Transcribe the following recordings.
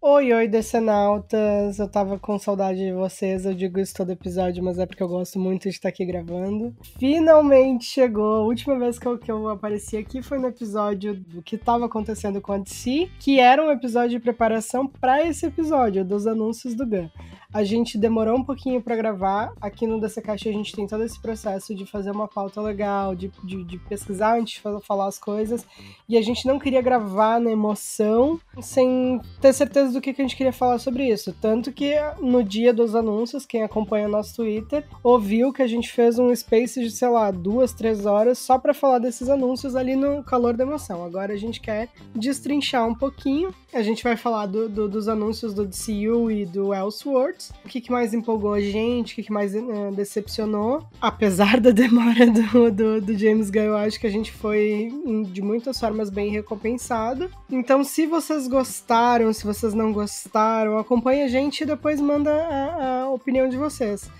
Oi, oi, decenautas! Eu tava com saudade de vocês, eu digo isso todo episódio, mas é porque eu gosto muito de estar aqui gravando. Finalmente chegou! A última vez que eu, que eu apareci aqui foi no episódio do que tava acontecendo com a DC, que era um episódio de preparação para esse episódio, dos anúncios do Gun. A gente demorou um pouquinho para gravar. Aqui no DC Caixa a gente tem todo esse processo de fazer uma pauta legal, de, de, de pesquisar antes de falar as coisas. E a gente não queria gravar na emoção sem ter certeza do que, que a gente queria falar sobre isso. Tanto que no dia dos anúncios, quem acompanha o nosso Twitter ouviu que a gente fez um space de, sei lá, duas, três horas só para falar desses anúncios ali no calor da emoção. Agora a gente quer destrinchar um pouquinho. A gente vai falar do, do, dos anúncios do DCU e do Elseworld o que, que mais empolgou a gente, o que, que mais uh, decepcionou. Apesar da demora do, do, do, James Gunn, eu acho que a gente foi de muitas formas bem recompensado. Então, se vocês gostaram, se vocês não gostaram, acompanhe a gente e depois manda a, a opinião de vocês.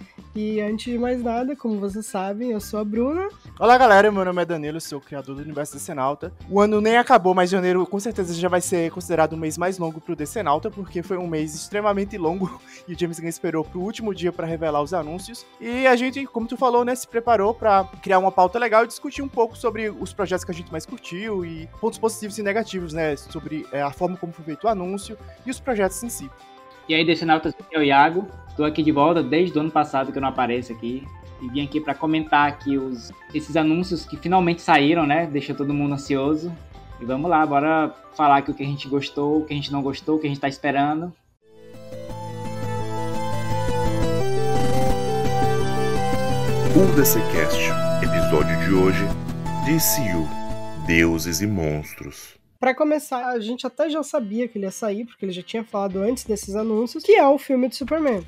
E antes de mais nada, como vocês sabem, eu sou a Bruna. Olá galera, meu nome é Danilo, sou o criador do Universo Decenalta. O ano nem acabou, mas janeiro com certeza já vai ser considerado o mês mais longo pro Decenalta, porque foi um mês extremamente longo e o James Gunn esperou pro último dia para revelar os anúncios. E a gente, como tu falou, né, se preparou para criar uma pauta legal e discutir um pouco sobre os projetos que a gente mais curtiu e pontos positivos e negativos, né, sobre é, a forma como foi feito o anúncio e os projetos em si. E aí, Decenautas, aqui é o Iago. Estou aqui de volta desde o ano passado que eu não apareço aqui. E vim aqui para comentar aqui os, esses anúncios que finalmente saíram, né? Deixa todo mundo ansioso. E vamos lá, bora falar aqui o que a gente gostou, o que a gente não gostou, o que a gente está esperando. O DCCast, episódio de hoje, DCU, Deuses e Monstros. Para começar, a gente até já sabia que ele ia sair, porque ele já tinha falado antes desses anúncios, que é o filme de Superman.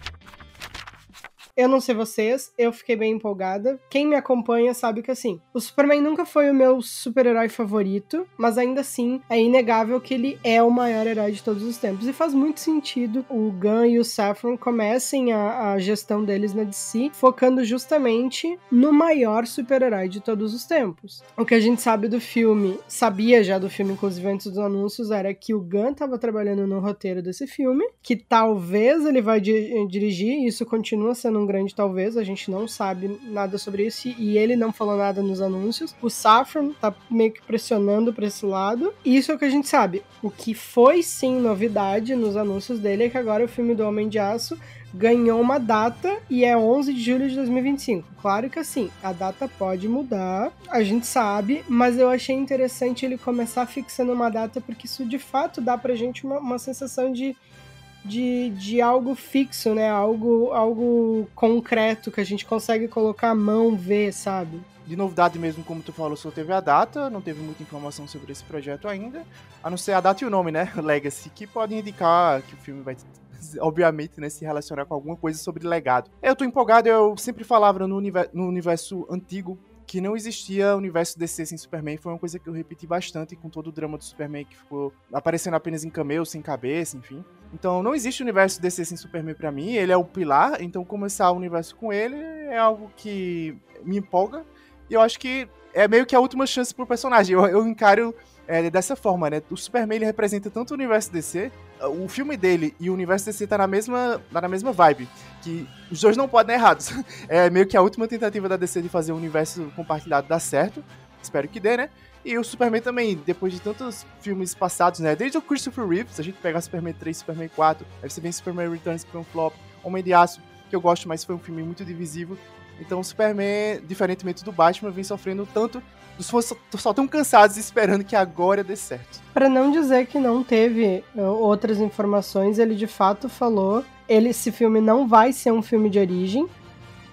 Eu não sei vocês, eu fiquei bem empolgada. Quem me acompanha sabe que assim, o Superman nunca foi o meu super-herói favorito, mas ainda assim é inegável que ele é o maior herói de todos os tempos. E faz muito sentido o Gunn e o Saffron comecem a, a gestão deles na DC, focando justamente no maior super-herói de todos os tempos. O que a gente sabe do filme, sabia já do filme, inclusive antes dos anúncios, era que o Gunn estava trabalhando no roteiro desse filme, que talvez ele vai di dirigir, e isso continua sendo grande, talvez, a gente não sabe nada sobre isso e ele não falou nada nos anúncios. O Saffron tá meio que pressionando para esse lado. E isso é o que a gente sabe. O que foi sim novidade nos anúncios dele é que agora o filme do Homem de Aço ganhou uma data e é 11 de julho de 2025. Claro que assim, a data pode mudar, a gente sabe, mas eu achei interessante ele começar fixando uma data porque isso de fato dá pra gente uma, uma sensação de de, de algo fixo, né? Algo, algo concreto que a gente consegue colocar a mão, ver, sabe? De novidade mesmo, como tu falou, só teve a data, não teve muita informação sobre esse projeto ainda, a não ser a data e o nome, né? Legacy, que podem indicar que o filme vai obviamente, né, se relacionar com alguma coisa sobre legado. Eu tô empolgado, eu sempre falava no no universo antigo que não existia universo DC sem Superman. Foi uma coisa que eu repeti bastante com todo o drama do Superman que ficou aparecendo apenas em cameo, sem cabeça, enfim. Então não existe universo DC sem Superman para mim. Ele é o pilar, então começar o universo com ele é algo que me empolga. E eu acho que é meio que a última chance pro personagem. Eu, eu encaro é, dessa forma, né? O Superman ele representa tanto o universo DC, o filme dele e o universo DC tá na mesma, tá na mesma vibe, que os dois não podem dar errados. É meio que a última tentativa da DC de fazer o um universo compartilhado dar certo. Espero que dê, né? E o Superman também, depois de tantos filmes passados, né? Desde o Christopher Reeves, a gente pegar Superman 3, Superman 4, aí você vem Superman Returns que foi um flop, Homem de Aço, que eu gosto, mas foi um filme muito divisivo. Então o Superman, diferentemente do Batman, vem sofrendo tanto os fãs só tão cansados esperando que agora dê certo. Para não dizer que não teve uh, outras informações, ele de fato falou, ele esse filme não vai ser um filme de origem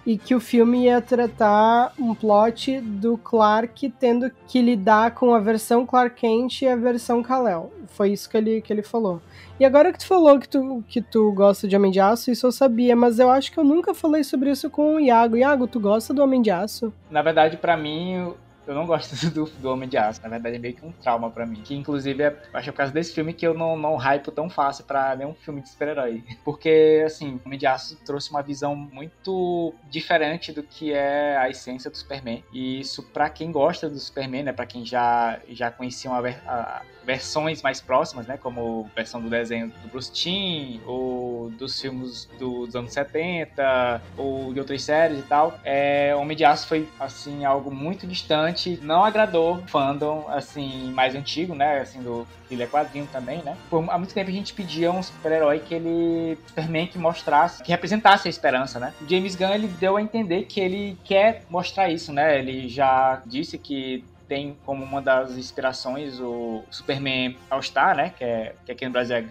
e que o filme ia tratar um plot do Clark tendo que lidar com a versão Clark Kent e a versão Kal-El. Foi isso que ele, que ele falou. E agora que tu falou que tu, que tu gosta de Homem de Aço, isso eu sabia, mas eu acho que eu nunca falei sobre isso com o Iago. Iago, tu gosta do Homem de Aço? Na verdade, para mim, eu não gosto do, do Homem de Aço. Na verdade, é meio que um trauma para mim. Que, inclusive, é, acho que é por causa desse filme que eu não, não hypo tão fácil para nenhum filme de super-herói. Porque, assim, o Homem de Aço trouxe uma visão muito diferente do que é a essência do Superman. E isso, para quem gosta do Superman, né? Pra quem já, já conhecia uma, a, versões mais próximas, né? Como versão do desenho do Bruce Timm, ou dos filmes dos anos 70, ou de outras séries e tal. É, Homem de Aço foi, assim, algo muito distante. Não agradou fandom, assim, mais antigo, né? Assim, do ele é quadrinho também, né? Por há muito tempo a gente pedia um super-herói que ele Superman que mostrasse, que representasse a esperança, né? O James Gunn ele deu a entender que ele quer mostrar isso, né? Ele já disse que tem como uma das inspirações o Superman All Star, né? Que, é, que aqui no Brasil é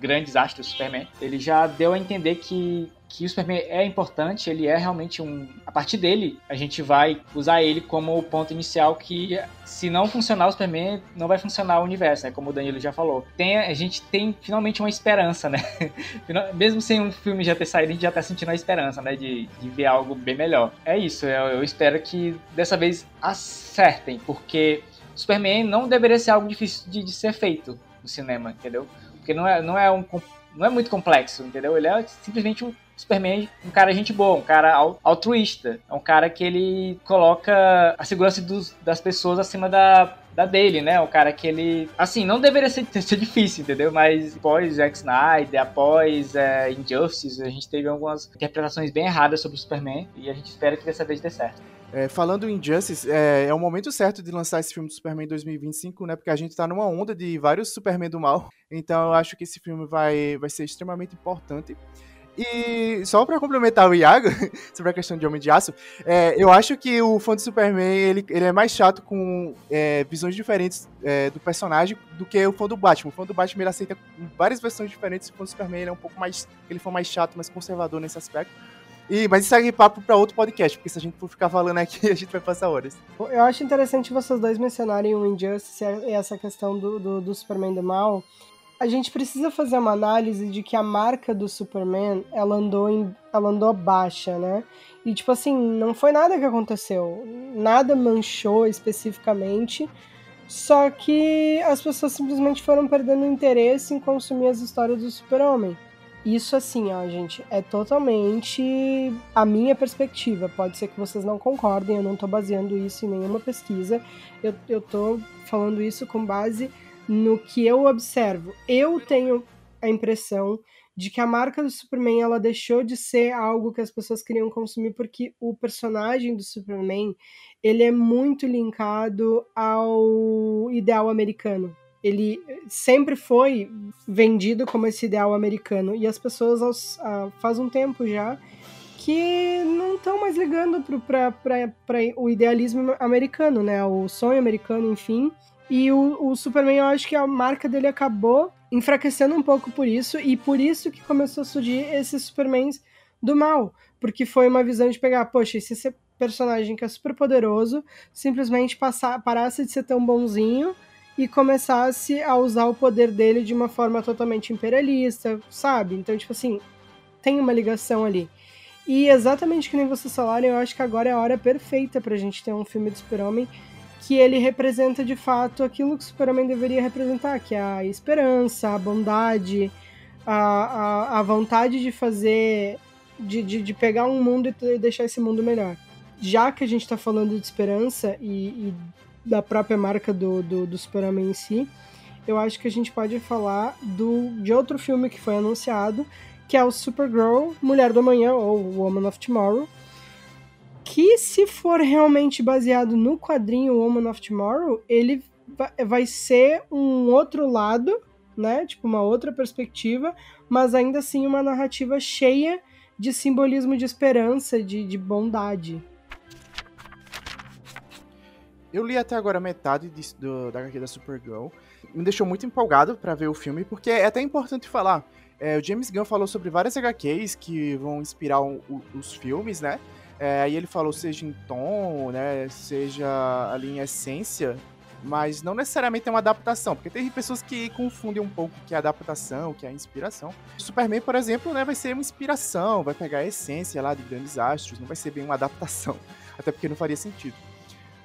Grandes Astros Superman. Ele já deu a entender que que o Superman é importante, ele é realmente um. A partir dele, a gente vai usar ele como o ponto inicial que, se não funcionar o Superman, não vai funcionar o universo, né? Como o Danilo já falou. Tem, a gente tem finalmente uma esperança, né? Mesmo sem um filme já ter saído, a gente já tá sentindo a esperança, né? De, de ver algo bem melhor. É isso, eu, eu espero que dessa vez acertem, porque Superman não deveria ser algo difícil de, de ser feito no cinema, entendeu? Porque não é, não é um não é muito complexo, entendeu? Ele é simplesmente um Superman um cara gente boa, um cara altruísta. É um cara que ele coloca a segurança dos, das pessoas acima da, da dele, né? Um cara que ele. Assim, não deveria ser, ser difícil, entendeu? Mas após Zack Snyder, após é, Injustice, a gente teve algumas interpretações bem erradas sobre o Superman e a gente espera que dessa vez dê certo. É, falando em Injustice, é, é o momento certo de lançar esse filme do Superman em 2025, né? Porque a gente tá numa onda de vários Superman do mal. Então eu acho que esse filme vai, vai ser extremamente importante. E só para complementar o Iago sobre a questão de Homem de Aço, é, eu acho que o fã de Superman ele, ele é mais chato com é, visões diferentes é, do personagem do que o fã do Batman. O fã do Batman ele aceita várias versões diferentes. O fã do Superman ele é um pouco mais. Ele foi mais chato, mais conservador nesse aspecto. E, mas isso é papo para outro podcast, porque se a gente for ficar falando aqui, a gente vai passar horas. Eu acho interessante vocês dois mencionarem o Injustice e essa questão do, do, do Superman do mal a gente precisa fazer uma análise de que a marca do Superman, ela andou, em, ela andou baixa, né? E, tipo assim, não foi nada que aconteceu. Nada manchou especificamente. Só que as pessoas simplesmente foram perdendo interesse em consumir as histórias do Super-Homem. Isso, assim, ó, gente, é totalmente a minha perspectiva. Pode ser que vocês não concordem, eu não tô baseando isso em nenhuma pesquisa. Eu, eu tô falando isso com base no que eu observo, eu tenho a impressão de que a marca do Superman ela deixou de ser algo que as pessoas queriam consumir porque o personagem do Superman ele é muito linkado ao ideal americano. Ele sempre foi vendido como esse ideal americano e as pessoas aos, uh, faz um tempo já que não estão mais ligando para o idealismo americano, né? O sonho americano, enfim. E o, o Superman, eu acho que a marca dele acabou enfraquecendo um pouco por isso, e por isso que começou a surgir esses Supermans do mal. Porque foi uma visão de pegar, poxa, esse personagem que é super poderoso simplesmente passar, parasse de ser tão bonzinho e começasse a usar o poder dele de uma forma totalmente imperialista, sabe? Então, tipo assim, tem uma ligação ali. E exatamente que nem vocês falaram, eu acho que agora é a hora perfeita pra gente ter um filme de super-homem que ele representa de fato aquilo que o Superman deveria representar, que é a esperança, a bondade, a, a, a vontade de fazer, de, de, de, pegar um mundo e deixar esse mundo melhor. Já que a gente está falando de esperança e, e, da própria marca do, do, do Superman em si, eu acho que a gente pode falar do, de outro filme que foi anunciado, que é o Supergirl, Mulher do Amanhã, ou Woman of Tomorrow, que se for realmente baseado no quadrinho Woman of Tomorrow, ele vai ser um outro lado, né? Tipo, uma outra perspectiva, mas ainda assim uma narrativa cheia de simbolismo de esperança, de, de bondade. Eu li até agora metade de, do, da HQ da Supergirl. Me deixou muito empolgado para ver o filme, porque é até importante falar. É, o James Gunn falou sobre várias HQs que vão inspirar o, o, os filmes, né? É, aí ele falou seja em tom, né, seja ali em essência, mas não necessariamente é uma adaptação, porque tem pessoas que confundem um pouco o que é adaptação, o que é inspiração. Superman, por exemplo, né, vai ser uma inspiração, vai pegar a essência lá de grandes astros, não vai ser bem uma adaptação, até porque não faria sentido.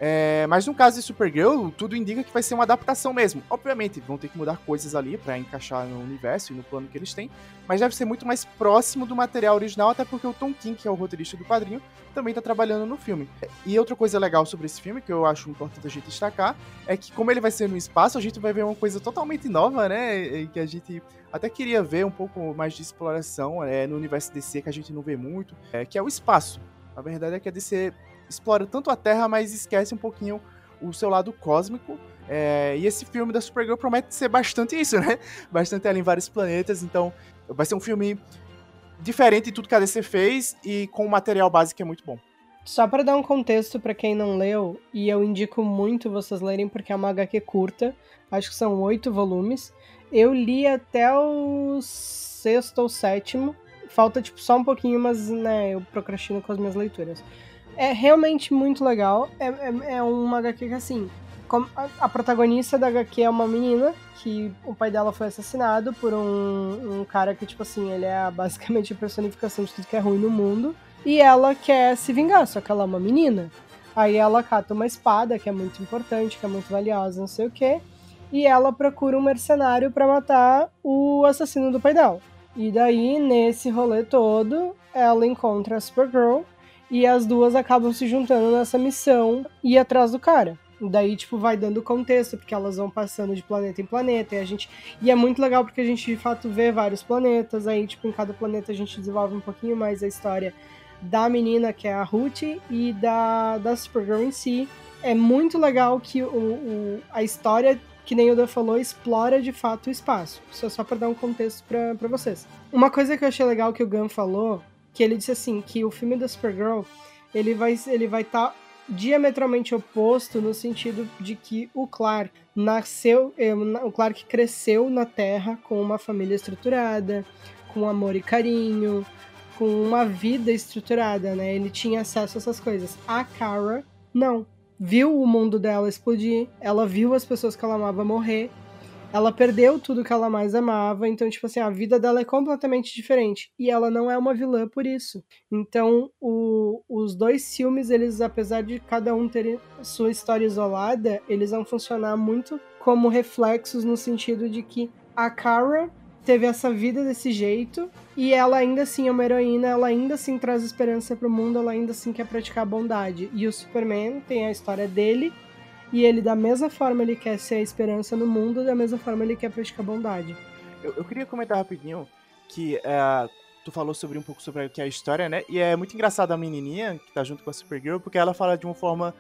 É, mas no caso de Supergirl, tudo indica que vai ser uma adaptação mesmo. Obviamente, vão ter que mudar coisas ali para encaixar no universo e no plano que eles têm, mas deve ser muito mais próximo do material original, até porque o Tom King, que é o roteirista do quadrinho, também tá trabalhando no filme. E outra coisa legal sobre esse filme, que eu acho importante a gente destacar, é que como ele vai ser no espaço, a gente vai ver uma coisa totalmente nova, né? E que a gente até queria ver um pouco mais de exploração é, no universo DC, que a gente não vê muito, é, que é o espaço. A verdade é que a DC explora tanto a Terra, mas esquece um pouquinho o seu lado cósmico. É, e esse filme da Supergirl promete ser bastante isso, né? Bastante ela em vários planetas. Então, vai ser um filme diferente de tudo que a DC fez e com o material básico é muito bom. Só para dar um contexto para quem não leu, e eu indico muito vocês lerem porque é uma HQ curta, acho que são oito volumes. Eu li até o sexto ou sétimo, falta tipo só um pouquinho, mas né, eu procrastino com as minhas leituras. É realmente muito legal. É, é, é uma HQ que, assim, a, protagonista da HQ é uma menina que o pai dela foi assassinado por um, um cara que, tipo assim, ele é basicamente a personificação de tudo que é ruim no mundo. E ela quer se vingar, só que ela é uma menina. Aí ela cata uma espada, que é muito importante, que é muito valiosa, não sei o quê. E ela procura um mercenário para matar o assassino do pai dela. E daí, nesse rolê todo, ela encontra a Supergirl, e as duas acabam se juntando nessa missão e atrás do cara. Daí, tipo, vai dando contexto, porque elas vão passando de planeta em planeta, e a gente. E é muito legal porque a gente de fato vê vários planetas, aí, tipo, em cada planeta a gente desenvolve um pouquinho mais a história da menina, que é a Ruth, e da, da Supergirl em si. É muito legal que o, o a história, que nem o Dan falou, explora de fato o espaço. É só pra dar um contexto para vocês. Uma coisa que eu achei legal que o Gun falou que ele disse assim que o filme da Supergirl ele vai ele vai estar tá diametralmente oposto no sentido de que o Clark nasceu, eh, o Clark cresceu na Terra com uma família estruturada, com amor e carinho, com uma vida estruturada, né? Ele tinha acesso a essas coisas. A Kara não. Viu o mundo dela explodir, ela viu as pessoas que ela amava morrer, ela perdeu tudo que ela mais amava, então, tipo assim, a vida dela é completamente diferente. E ela não é uma vilã por isso. Então, o, os dois filmes, eles, apesar de cada um ter sua história isolada, eles vão funcionar muito como reflexos no sentido de que a Kara teve essa vida desse jeito e ela ainda assim é uma heroína, ela ainda assim traz esperança para o mundo, ela ainda assim quer praticar bondade. E o Superman tem a história dele e ele, da mesma forma, ele quer ser a esperança no mundo, da mesma forma, ele quer praticar bondade. Eu, eu queria comentar rapidinho que uh, tu falou sobre um pouco sobre o que é a história, né? E é muito engraçado a menininha que tá junto com a Supergirl, porque ela fala de uma forma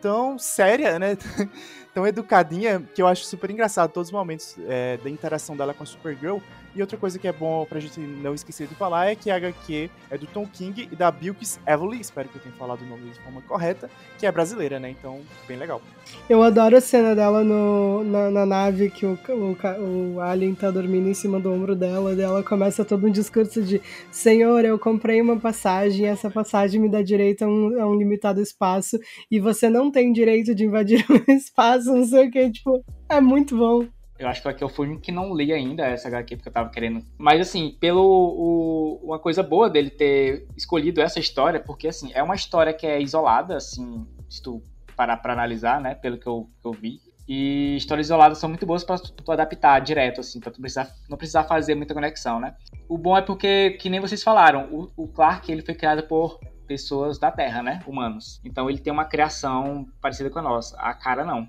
tão séria, né? tão educadinha, que eu acho super engraçado todos os momentos é, da interação dela com a Supergirl. E outra coisa que é bom pra gente não esquecer de falar é que a HQ é do Tom King e da Bilkis Evely, espero que eu tenha falado o nome de forma correta, que é brasileira, né? Então, bem legal. Eu adoro a cena dela no, na, na nave que o, o, o, Alien tá dormindo em cima do ombro dela, e ela começa todo um discurso de Senhor, eu comprei uma passagem, essa passagem me dá direito a um, a um limitado espaço, e você não tem direito de invadir o espaço, não sei o que, tipo, é muito bom. Eu acho que aqui eu fui um que não li ainda essa HQ, porque eu tava querendo. Mas, assim, pelo. O, uma coisa boa dele ter escolhido essa história, porque, assim, é uma história que é isolada, assim, se tu parar pra analisar, né, pelo que eu, que eu vi. E histórias isoladas são muito boas para tu, tu, adaptar direto, assim, pra tu precisar, não precisar fazer muita conexão, né? O bom é porque, que nem vocês falaram, o, o Clark, ele foi criado por pessoas da Terra, né? Humanos. Então ele tem uma criação parecida com a nossa. A cara não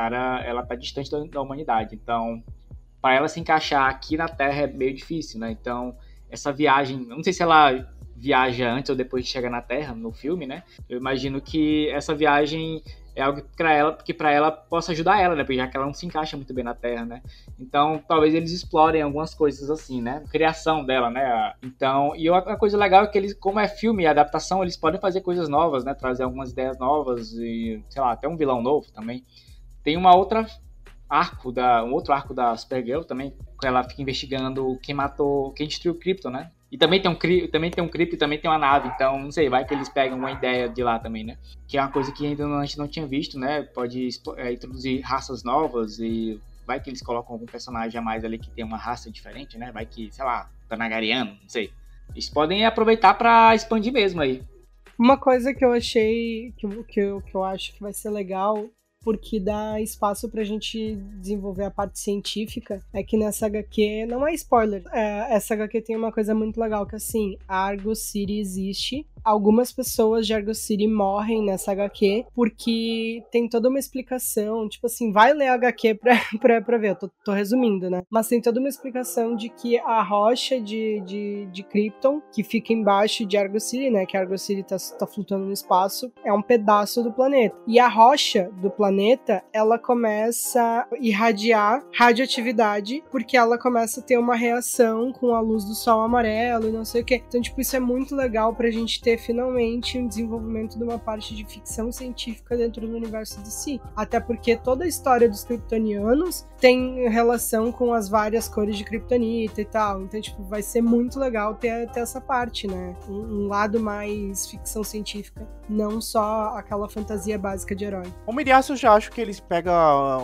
cara, ela tá distante da, da humanidade. Então, para ela se encaixar aqui na Terra é meio difícil, né? Então, essa viagem, não sei se ela viaja antes ou depois de chegar na Terra no filme, né? Eu imagino que essa viagem é algo para ela, que para ela possa ajudar ela, né? Porque já que ela não se encaixa muito bem na Terra, né? Então, talvez eles explorem algumas coisas assim, né? Criação dela, né? Então, e outra coisa legal é que eles, como é filme e adaptação, eles podem fazer coisas novas, né? Trazer algumas ideias novas e, sei lá, até um vilão novo também. Tem uma outra arco da um outro arco da Supergirl também, que ela fica investigando quem matou, quem destruiu o Krypton, né? E também tem um também tem um Krypton, também tem uma nave, então não sei, vai que eles pegam uma ideia de lá também, né? Que é uma coisa que ainda a gente não tinha visto, né? Pode é, introduzir raças novas e vai que eles colocam algum personagem a mais ali que tem uma raça diferente, né? Vai que, sei lá, Tanagariano, não sei. Eles podem aproveitar para expandir mesmo aí. Uma coisa que eu achei, que, que, que eu acho que vai ser legal porque dá espaço pra gente desenvolver a parte científica. É que nessa HQ, não é spoiler, é, essa HQ tem uma coisa muito legal que assim, a Argo City existe, algumas pessoas de Argo City morrem nessa HQ porque tem toda uma explicação, tipo assim, vai ler a HQ pra, pra, pra ver, eu tô, tô resumindo, né? Mas tem toda uma explicação de que a rocha de, de, de Krypton, que fica embaixo de Argo City, né? Que Argo City tá, tá flutuando no espaço, é um pedaço do planeta. E a rocha do planeta, ela começa a irradiar radioatividade porque ela começa a ter uma reação com a luz do sol amarelo e não sei o que. Então, tipo, isso é muito legal pra gente ter ter finalmente um desenvolvimento de uma parte de ficção científica dentro do universo de si. Até porque toda a história dos kryptonianos tem relação com as várias cores de kryptonita e tal. Então, tipo, vai ser muito legal ter, ter essa parte, né? Um, um lado mais ficção científica, não só aquela fantasia básica de herói. O Miriaço eu já acho que eles pegam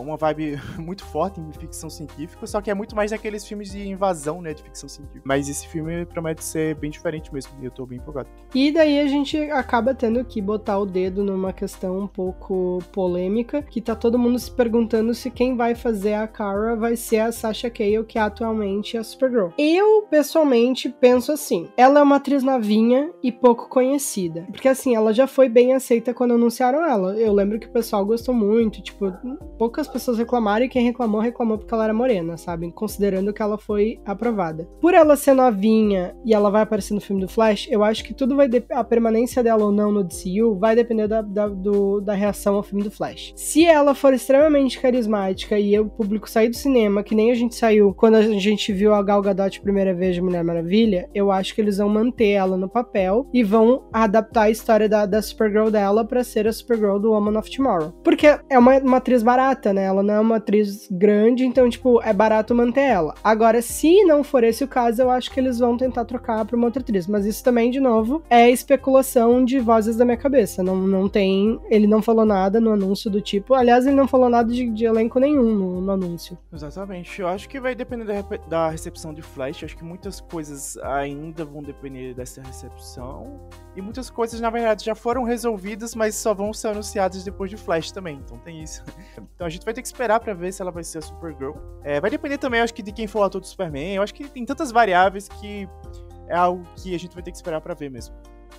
uma vibe muito forte em ficção científica, só que é muito mais daqueles filmes de invasão, né, de ficção científica. Mas esse filme promete ser bem diferente mesmo, e eu tô bem empolgado. E daí a gente acaba tendo que botar o dedo numa questão um pouco polêmica, que tá todo mundo se perguntando se quem vai fazer a Kara vai ser a Sasha Cale, que atualmente é a Supergirl. Eu, pessoalmente, penso assim, ela é uma atriz novinha e pouco conhecida, porque assim, ela já foi bem aceita quando anunciaram ela. Eu lembro que o pessoal gostou muito, tipo, poucas pessoas reclamaram e quem reclamou, reclamou porque ela era morena, sabe? Considerando que ela foi aprovada. Por ela ser novinha e ela vai aparecer no filme do Flash, eu acho que tudo vai a permanência dela ou não no DCU vai depender da, da, do, da reação ao filme do Flash. Se ela for extremamente carismática e o público sair do cinema, que nem a gente saiu quando a gente viu a Gal Gadot primeira vez de Mulher Maravilha, eu acho que eles vão manter ela no papel e vão adaptar a história da, da Supergirl dela para ser a Supergirl do Woman of Tomorrow. Porque é uma, uma atriz barata, né? Ela não é uma atriz grande, então, tipo, é barato manter ela. Agora, se não for esse o caso, eu acho que eles vão tentar trocar pra uma outra atriz. Mas isso também, de novo, é especulação de vozes da minha cabeça. Não, não tem. Ele não falou nada no anúncio do tipo. Aliás, ele não falou nada de, de elenco nenhum no, no, anúncio. Exatamente. Eu acho que vai depender da, da recepção de Flash. Eu acho que muitas coisas ainda vão depender dessa recepção. E muitas coisas, na verdade, já foram resolvidas, mas só vão ser anunciadas depois de Flash também. Então tem isso. Então a gente vai ter que esperar para ver se ela vai ser a Supergirl. É, vai depender também, acho que, de quem for o ator do Superman. Eu acho que tem tantas variáveis que é algo que a gente vai ter que esperar para ver mesmo.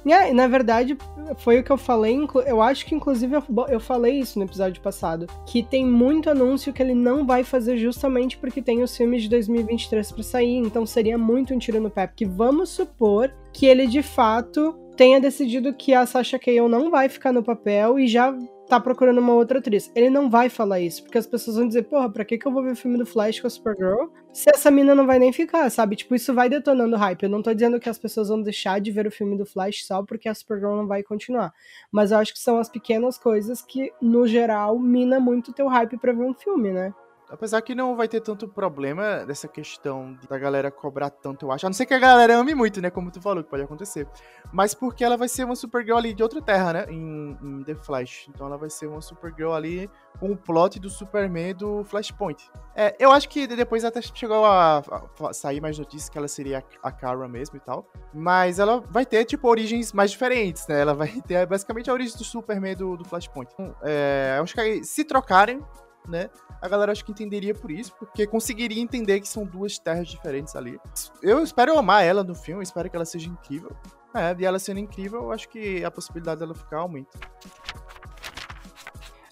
Yeah, na verdade, foi o que eu falei. Eu acho que, inclusive, eu falei isso no episódio passado. Que tem muito anúncio que ele não vai fazer justamente porque tem os filmes de 2023 para sair. Então seria muito um tiro no pé. Porque vamos supor que ele de fato tenha decidido que a Sasha Cale não vai ficar no papel e já tá procurando uma outra atriz. Ele não vai falar isso, porque as pessoas vão dizer, porra, pra que, que eu vou ver o filme do Flash com a Supergirl se essa mina não vai nem ficar, sabe? Tipo, isso vai detonando hype. Eu não tô dizendo que as pessoas vão deixar de ver o filme do Flash só porque a Supergirl não vai continuar. Mas eu acho que são as pequenas coisas que, no geral, mina muito teu hype pra ver um filme, né? Apesar que não vai ter tanto problema dessa questão da galera cobrar tanto, eu acho. A não ser que a galera ame muito, né? Como tu falou, que pode acontecer. Mas porque ela vai ser uma Supergirl ali de outra terra, né? Em, em The Flash. Então ela vai ser uma Supergirl ali com o plot do Superman do Flashpoint. É, eu acho que depois até chegou a, a sair mais notícias que ela seria a Kara mesmo e tal. Mas ela vai ter, tipo, origens mais diferentes, né? Ela vai ter basicamente a origem do Superman do, do Flashpoint. Então, é, eu acho que se trocarem, né? A galera acho que entenderia por isso, porque conseguiria entender que são duas terras diferentes ali. Eu espero amar ela no filme, espero que ela seja incrível. É, e ela sendo incrível, eu acho que a possibilidade dela ficar aumenta.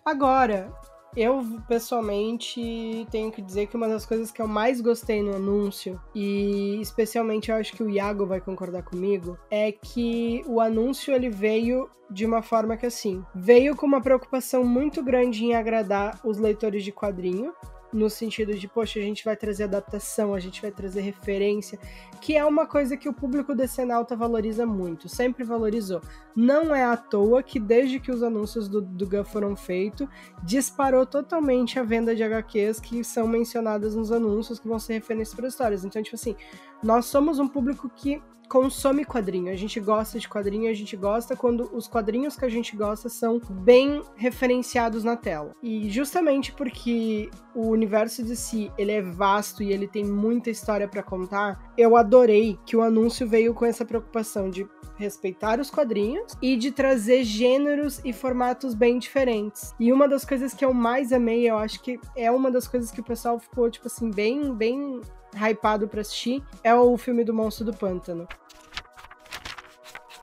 Agora, eu, pessoalmente, tenho que dizer que uma das coisas que eu mais gostei no anúncio, e especialmente eu acho que o Iago vai concordar comigo, é que o anúncio ele veio de uma forma que, assim, veio com uma preocupação muito grande em agradar os leitores de quadrinho, no sentido de, poxa, a gente vai trazer adaptação, a gente vai trazer referência, que é uma coisa que o público decenalta valoriza muito, sempre valorizou. Não é à toa que desde que os anúncios do, do Gun foram feitos, disparou totalmente a venda de HQs que são mencionadas nos anúncios, que vão ser referências para histórias. Então, tipo assim, nós somos um público que consome quadrinho. A gente gosta de quadrinho, a gente gosta quando os quadrinhos que a gente gosta são bem referenciados na tela. E justamente porque o universo de si, ele é vasto e ele tem muita história para contar, eu adorei que o anúncio veio com essa preocupação de respeitar os quadrinhos e de trazer gêneros e formatos bem diferentes. E uma das coisas que eu mais amei, eu acho que é uma das coisas que o pessoal ficou, tipo assim, bem, bem hypado pra assistir, é o filme do Monstro do Pântano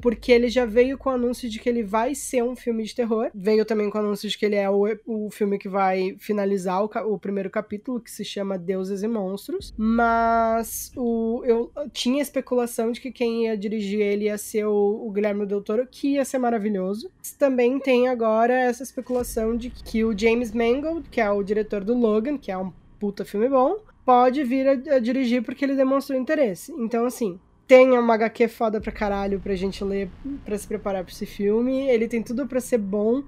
porque ele já veio com o anúncio de que ele vai ser um filme de terror. Veio também com o anúncio de que ele é o, o filme que vai finalizar o, o primeiro capítulo, que se chama Deuses e Monstros. Mas o, eu tinha especulação de que quem ia dirigir ele ia ser o, o Guilherme Del Toro, que ia ser maravilhoso. Também tem agora essa especulação de que o James Mangold, que é o diretor do Logan, que é um puta filme bom, pode vir a, a dirigir porque ele demonstrou interesse. Então, assim, tem uma HQ foda pra caralho pra gente ler, pra se preparar pra esse filme. Ele tem tudo pra ser bom.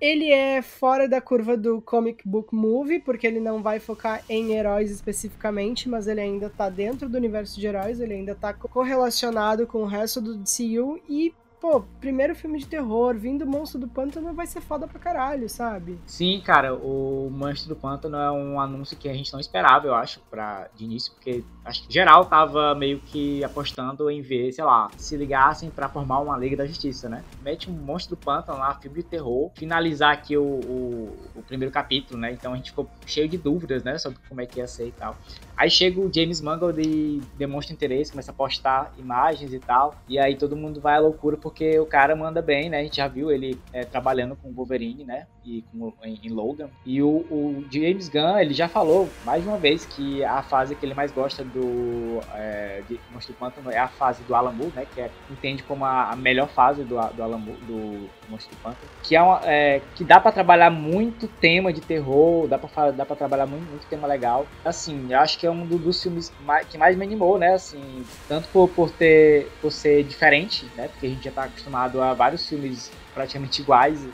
Ele é fora da curva do comic book movie, porque ele não vai focar em heróis especificamente, mas ele ainda tá dentro do universo de heróis, ele ainda tá correlacionado com o resto do DCU e pô, primeiro filme de terror, vindo o Monstro do Pântano vai ser foda pra caralho, sabe? Sim, cara, o Monstro do Pântano é um anúncio que a gente não esperava, eu acho, pra, de início, porque acho que geral tava meio que apostando em ver, sei lá, se ligassem para formar uma Liga da Justiça, né? Mete um Monstro do Pântano lá, filme de terror, finalizar aqui o, o, o primeiro capítulo, né? Então a gente ficou cheio de dúvidas, né, sobre como é que ia ser e tal. Aí chega o James Mangold e demonstra interesse, começa a postar imagens e tal. E aí todo mundo vai à loucura porque o cara manda bem, né? A gente já viu ele é, trabalhando com o Wolverine, né? E com, em, em Logan. E o, o, James Gunn, ele já falou mais de uma vez que a fase que ele mais gosta do é, de Monstro Pântano é a fase do Alan Moore, né? Que é, entende como a, a, melhor fase do, do Alan Moore, do Monstro Pântano. Que, é, uma, é que dá para trabalhar muito tema de terror, dá pra, dá trabalhar muito, muito tema legal. Assim, eu acho que é um dos filmes que mais me animou, né? Assim, tanto por, por ter por ser diferente, né? Porque a gente já tá acostumado a vários filmes praticamente iguais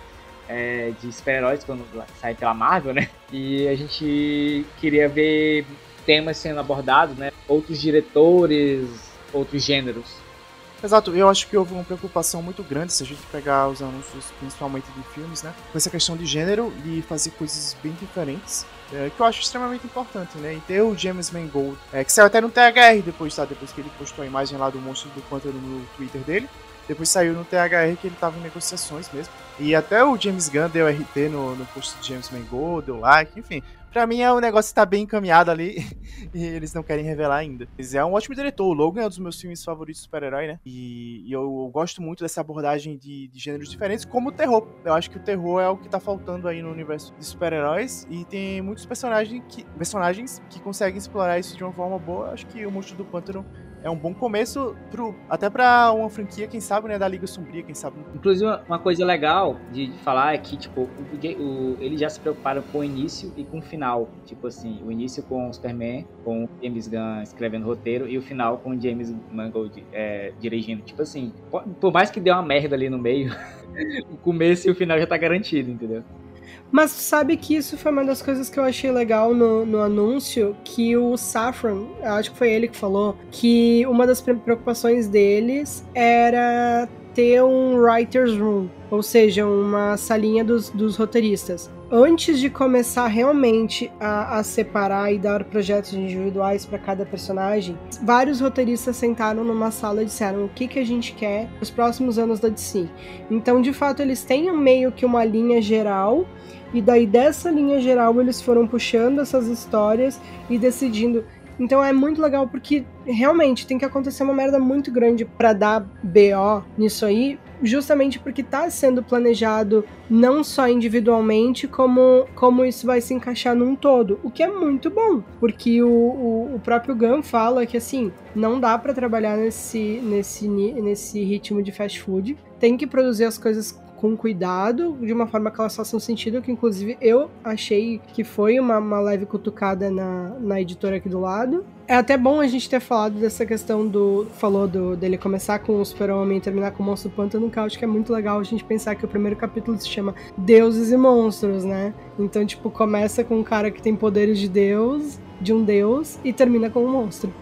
é, de super-heróis quando sai pela Marvel, né? E a gente queria ver temas sendo abordados, né? Outros diretores, outros gêneros. Exato, eu acho que houve uma preocupação muito grande se a gente pegar os anúncios, principalmente de filmes, né? Com essa questão de gênero e fazer coisas bem diferentes. É, que eu acho extremamente importante, né? E ter o James Mangold, é, que saiu até no THR depois, tá? Depois que ele postou a imagem lá do monstro do pântano no Twitter dele. Depois saiu no THR que ele tava em negociações mesmo. E até o James Gunn deu RT no, no post de James Mangold, deu like, enfim. Pra mim, é o negócio está bem encaminhado ali e eles não querem revelar ainda. Mas é um ótimo diretor. O Logan é um dos meus filmes favoritos de super-herói, né? E, e eu, eu, gosto muito dessa abordagem de, de, gêneros diferentes, como o terror. Eu acho que o terror é o que tá faltando aí no universo de super-heróis. E tem muitos personagens que, personagens que conseguem explorar isso de uma forma boa. Acho que o Monstro do Pântano é um bom começo pro, até para uma franquia, quem sabe, né, da Liga Sombria, quem sabe. Inclusive, uma coisa legal de falar é que, tipo, o, o, eles já se preocuparam com o início e com o final. Tipo assim, o início com o Superman, com o James Gunn escrevendo roteiro, e o final com o James Mangold é, dirigindo. Tipo assim, por, por mais que dê uma merda ali no meio, o começo e o final já tá garantido, entendeu? Mas sabe que isso foi uma das coisas que eu achei legal no, no anúncio, que o Saffron, acho que foi ele que falou, que uma das preocupações deles era ter um writer's room, ou seja, uma salinha dos, dos roteiristas. Antes de começar realmente a, a separar e dar projetos individuais para cada personagem, vários roteiristas sentaram numa sala e disseram o que, que a gente quer nos próximos anos da DC. Então, de fato, eles têm meio que uma linha geral e daí dessa linha geral eles foram puxando essas histórias e decidindo. Então é muito legal porque realmente tem que acontecer uma merda muito grande para dar BO nisso aí, justamente porque tá sendo planejado não só individualmente, como, como isso vai se encaixar num todo, o que é muito bom, porque o, o, o próprio Gun fala que assim, não dá para trabalhar nesse, nesse, nesse ritmo de fast food, tem que produzir as coisas com cuidado, de uma forma que elas façam sentido, que inclusive eu achei que foi uma, uma leve cutucada na, na editora aqui do lado. É até bom a gente ter falado dessa questão do. Falou do, dele começar com o Super-Homem e terminar com o Monstro Pântano, que eu acho que é muito legal a gente pensar que o primeiro capítulo se chama Deuses e Monstros, né? Então, tipo, começa com um cara que tem poderes de Deus, de um Deus, e termina com um monstro.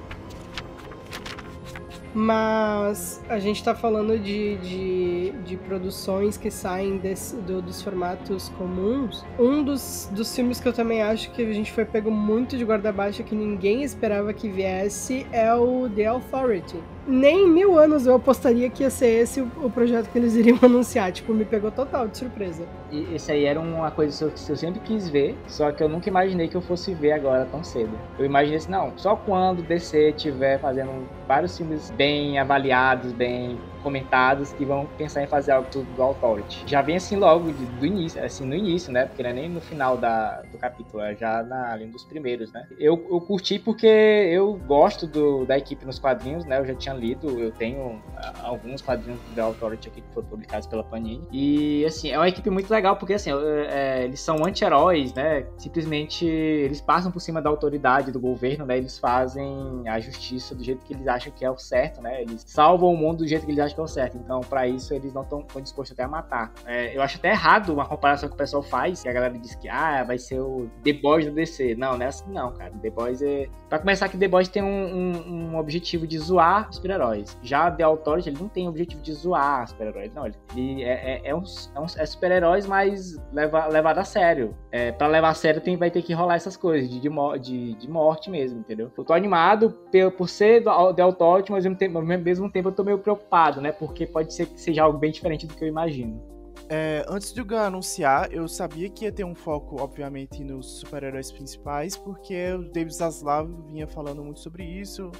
Mas a gente tá falando de, de, de produções que saem desse, do, dos formatos comuns. Um dos, dos filmes que eu também acho que a gente foi pego muito de guarda-baixa que ninguém esperava que viesse é o The Authority nem mil anos eu apostaria que ia ser esse o, projeto que eles iriam anunciar. Tipo, me pegou total de surpresa. E esse aí era uma coisa que eu sempre quis ver, só que eu nunca imaginei que eu fosse ver agora tão cedo. Eu imaginei assim, não, só quando DC estiver fazendo vários filmes bem avaliados, bem comentados que vão pensar em fazer algo do Authority. Já vem assim logo de, do início, assim, no início, né? Porque não é nem no final da, do capítulo, é já na, ali dos primeiros, né? Eu, eu curti porque eu gosto do, da equipe nos quadrinhos, né? Eu já tinha lido, eu tenho alguns quadrinhos do Authority aqui que foram publicados pela Panini. E, assim, é uma equipe muito legal porque, assim, é, eles são anti-heróis, né? Simplesmente eles passam por cima da autoridade do governo, né? Eles fazem a justiça do jeito que eles acham que é o certo, né? Eles salvam o mundo do jeito que eles acham que é o certo. Então, para isso, eles não estão dispostos até a matar. É, eu acho até errado uma comparação que o pessoal faz, que a galera diz que ah, vai ser o The Boys do DC. Não, não é assim não, cara. The Boys é. Pra começar, que The Boys tem um, um, um objetivo de zoar super-heróis. Já The Authority, ele não tem o objetivo de zoar super-heróis. Não, ele é, é, é, um, é, é super-heróis, mas leva, levado a sério. É, pra levar a sério, tem, vai ter que rolar essas coisas de, de, de morte mesmo, entendeu? Eu tô animado por, por ser The Authority, mas ao mesmo tempo eu tô meio preocupado, né? Porque pode ser que seja algo bem diferente do que eu imagino. É, antes do Gun anunciar, eu sabia que ia ter um foco, obviamente, nos super-heróis principais, porque o David Zaslav vinha falando muito sobre isso,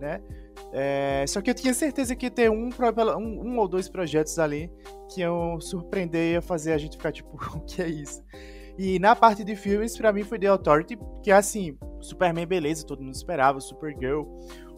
né? É, só que eu tinha certeza que ia ter um, um, um ou dois projetos ali que iam surpreender e ia fazer a gente ficar tipo, o que é isso? E na parte de filmes, para mim foi The Authority, que assim, Superman, beleza, todo mundo esperava, Supergirl,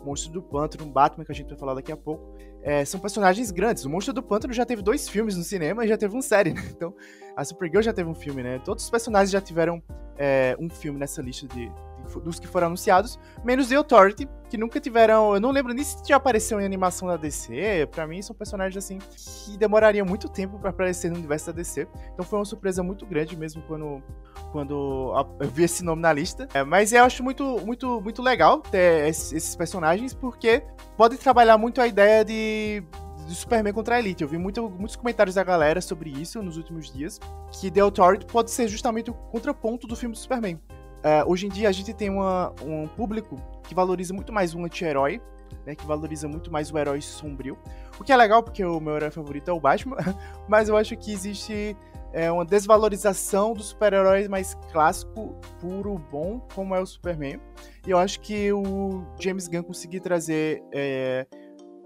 Monstro do Pântano, Batman, que a gente vai falar daqui a pouco. É, são personagens grandes. O Monstro do Pântano já teve dois filmes no cinema e já teve uma série, né? Então, a Supergirl já teve um filme, né? Todos os personagens já tiveram é, um filme nessa lista de, dos que foram anunciados, menos The Authority, que nunca tiveram. Eu não lembro nem se já apareceu em animação da DC. Para mim, são personagens assim que demorariam muito tempo para aparecer no universo da DC. Então foi uma surpresa muito grande mesmo quando, quando eu vi esse nome na lista. É, mas eu acho muito, muito, muito legal ter esses personagens, porque pode trabalhar muito a ideia de do Superman contra a Elite. Eu vi muito, muitos comentários da galera sobre isso nos últimos dias, que The Authority pode ser justamente o contraponto do filme do Superman. Uh, hoje em dia a gente tem uma, um público que valoriza muito mais um anti-herói, né, que valoriza muito mais o herói sombrio. O que é legal, porque o meu herói favorito é o Batman, mas eu acho que existe é, uma desvalorização do super-herói mais clássico, puro, bom, como é o Superman. E eu acho que o James Gunn conseguiu trazer, é,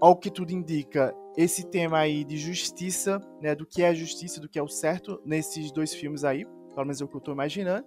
ao que tudo indica, esse tema aí de justiça, né, do que é a justiça, do que é o certo, nesses dois filmes aí, pelo menos é o que eu tô imaginando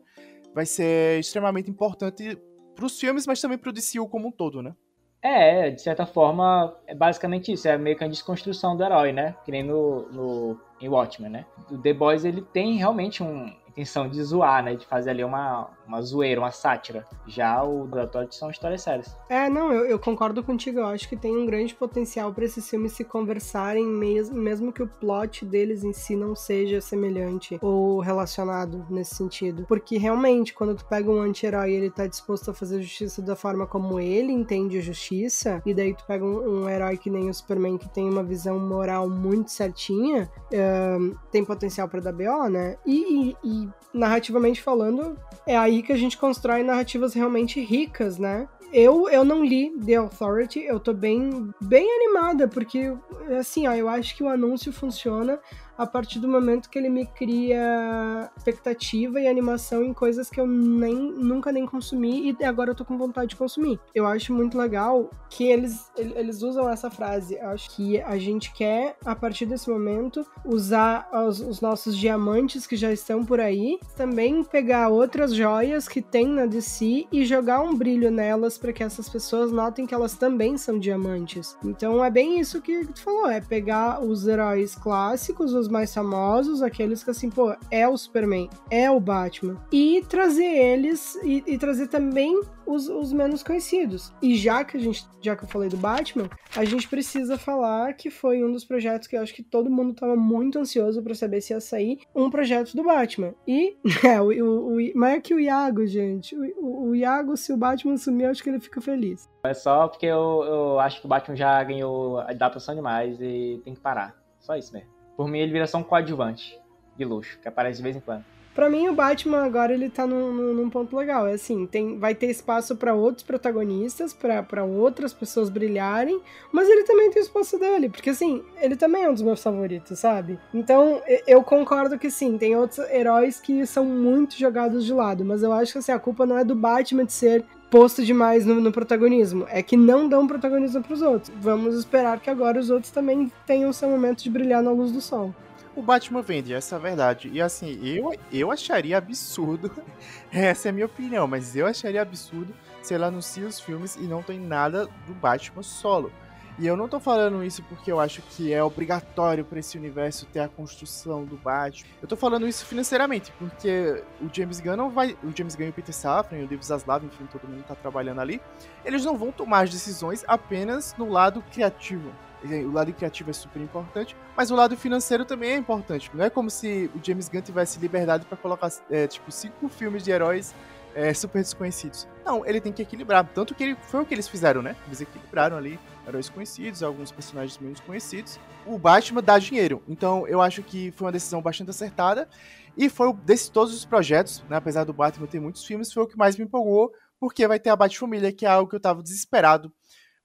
vai ser extremamente importante para os filmes, mas também para o DCU como um todo, né? É, de certa forma, é basicamente isso. É meio que a desconstrução do herói, né? Que nem no, no em Watchmen, né? O The Boys, ele tem realmente um, intenção de zoar, né? De fazer ali uma, uma zoeira, uma sátira. Já o Doutor são histórias sérias. É, não, eu, eu, concordo contigo. Eu acho que tem um grande potencial para esses filmes se conversarem, mesmo, mesmo que o plot deles em si não seja semelhante ou relacionado nesse sentido. Porque realmente, quando tu pega um anti-herói e ele tá disposto a fazer justiça da forma como ele entende a justiça, e daí tu pega um, um herói que nem o Superman, que tem uma visão moral muito certinha, uh, tem potencial para dar BO, né? E, e, e narrativamente falando, é aí que a gente constrói narrativas realmente ricas, né? Eu, eu não li The Authority, eu tô bem, bem animada, porque, assim, ó, eu acho que o anúncio funciona a partir do momento que ele me cria expectativa e animação em coisas que eu nem nunca nem consumi e agora eu tô com vontade de consumir. Eu acho muito legal que eles, eles usam essa frase. Eu acho que a gente quer, a partir desse momento, usar os, os nossos diamantes que já estão por aí, também pegar outras joias que tem na DC e jogar um brilho nelas para que essas pessoas notem que elas também são diamantes. Então é bem isso que tu falou, é pegar os heróis clássicos, os os mais famosos, aqueles que assim, pô, é o Superman, é o Batman. E trazer eles e, e trazer também os, os, menos conhecidos. E já que a gente, já que eu falei do Batman, a gente precisa falar que foi um dos projetos que eu acho que todo mundo tava muito ansioso para saber se ia sair um projeto do Batman. E é, o, o, o, mas é que o Iago, gente, o, o Iago, se o Batman sumir, eu acho que ele fica feliz. É só porque eu, eu acho que o Batman já ganhou adaptação demais e tem que parar. Só isso mesmo. Por mim, ele vira só um coadjuvante de luxo, que aparece de vez em quando. Pra mim, o Batman agora ele tá num, num ponto legal. É assim, tem, vai ter espaço para outros protagonistas, para outras pessoas brilharem, mas ele também tem o espaço dele, porque assim, ele também é um dos meus favoritos, sabe? Então, eu concordo que sim, tem outros heróis que são muito jogados de lado, mas eu acho que assim, a culpa não é do Batman de ser posto demais no, no, protagonismo. É que não dão protagonismo pros outros. Vamos esperar que agora os outros também tenham seu momento de brilhar na luz do sol. O Batman vende, essa é a verdade. E assim, eu, eu acharia absurdo, essa é a minha opinião, mas eu acharia absurdo se ela anuncia os filmes e não tem nada do Batman solo. E eu não tô falando isso porque eu acho que é obrigatório para esse universo ter a construção do Batman. Eu tô falando isso financeiramente, porque o James Gunn não vai. O James Gunn e o Peter Safran, o David Zaslav, enfim, todo mundo tá trabalhando ali. Eles não vão tomar as decisões apenas no lado criativo. O lado criativo é super importante, mas o lado financeiro também é importante. Não é como se o James Gunn tivesse liberdade para colocar, é, tipo, cinco filmes de heróis é, super desconhecidos. Não, ele tem que equilibrar. Tanto que ele, foi o que eles fizeram, né? Eles equilibraram ali heróis conhecidos, alguns personagens menos conhecidos. O Batman dá dinheiro. Então eu acho que foi uma decisão bastante acertada. E foi desses todos os projetos, né, apesar do Batman ter muitos filmes, foi o que mais me empolgou, porque vai ter a Bat-Família, que é algo que eu tava desesperado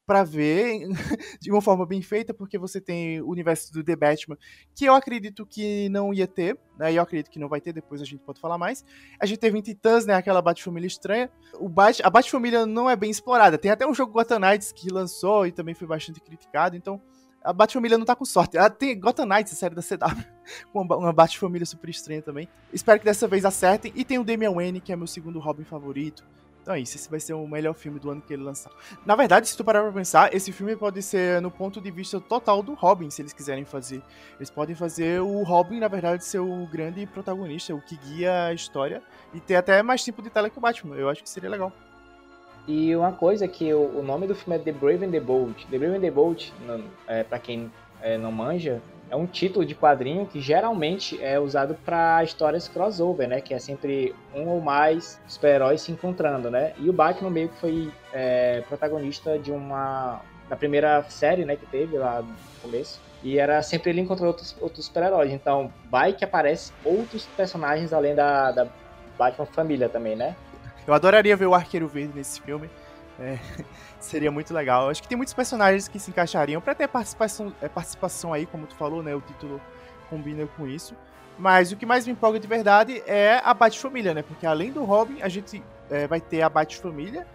para ver de uma forma bem feita, porque você tem o universo do The Batman, que eu acredito que não ia ter, né? Eu acredito que não vai ter, depois a gente pode falar mais. A gente teve em Titãs, né? Aquela Bat-Família estranha. O Bat a Bat-Família não é bem explorada. Tem até um jogo Gotham Knights que lançou e também foi bastante criticado, então a Bat-Família não tá com sorte. Ela tem Gotham Knights, a série da CW, com uma Bat-Família super estranha também. Espero que dessa vez acertem. E tem o Damian Wayne, que é meu segundo Robin favorito. Então é isso, esse vai ser o melhor filme do ano que ele lançar. Na verdade, se tu parar pra pensar, esse filme pode ser no ponto de vista total do Robin, se eles quiserem fazer. Eles podem fazer o Robin, na verdade, ser o grande protagonista, o que guia a história, e ter até mais tempo de tela que o Batman. Eu acho que seria legal. E uma coisa que o, o nome do filme é The Brave and the Bold. The Brave and the Bold, não, é, pra quem é, não manja, é um título de quadrinho que geralmente é usado para histórias crossover, né? Que é sempre um ou mais super-heróis se encontrando, né? E o Batman meio que foi é, protagonista de uma da primeira série, né? Que teve lá no começo. E era sempre ele encontrando outros, outros super-heróis. Então, vai que aparece outros personagens além da, da Batman família também, né? Eu adoraria ver o Arqueiro Verde nesse filme. É, seria muito legal. Acho que tem muitos personagens que se encaixariam para ter participação, é, participação aí, como tu falou, né? O título combina com isso. Mas o que mais me empolga de verdade é a Bat-Família, né? Porque além do Robin, a gente é, vai ter a Bat-Família.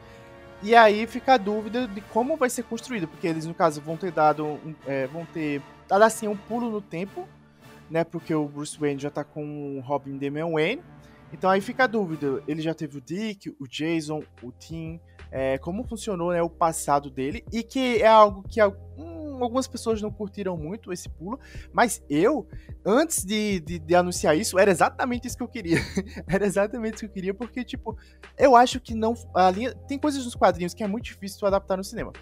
E aí fica a dúvida de como vai ser construído, porque eles, no caso, vão ter dado um, é, vão ter dado assim um pulo no tempo, né? Porque o Bruce Wayne já tá com o Robin Damian Wayne. Então aí fica a dúvida. Ele já teve o Dick, o Jason, o Tim, é, como funcionou né, o passado dele e que é algo que algumas pessoas não curtiram muito esse pulo, mas eu, antes de, de, de, anunciar isso, era exatamente isso que eu queria. era exatamente isso que eu queria, porque, tipo, eu acho que não. A linha, tem coisas nos quadrinhos que é muito difícil adaptar no cinema.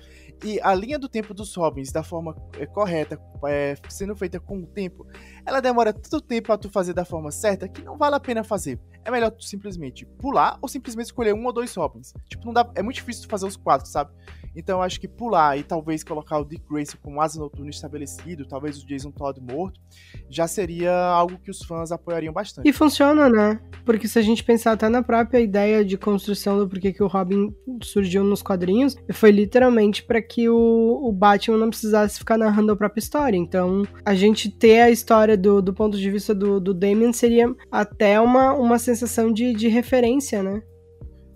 E a linha do tempo dos Robins, da forma é, correta, é, sendo feita com o tempo, ela demora tanto tempo pra tu fazer da forma certa que não vale a pena fazer. É melhor tu simplesmente pular ou simplesmente escolher um ou dois Robins. Tipo, não dá, é muito difícil tu fazer os quatro, sabe? Então acho que pular e talvez colocar o Dick Grayson como asa noturna estabelecido, talvez o Jason Todd morto, já seria algo que os fãs apoiariam bastante. E funciona, né? Porque se a gente pensar até na própria ideia de construção do porquê que o Robin surgiu nos quadrinhos, foi literalmente para que o, o, Batman não precisasse ficar narrando a própria história. Então, a gente ter a história do, do ponto de vista do, do Damien seria até uma, uma sensação de, de referência, né?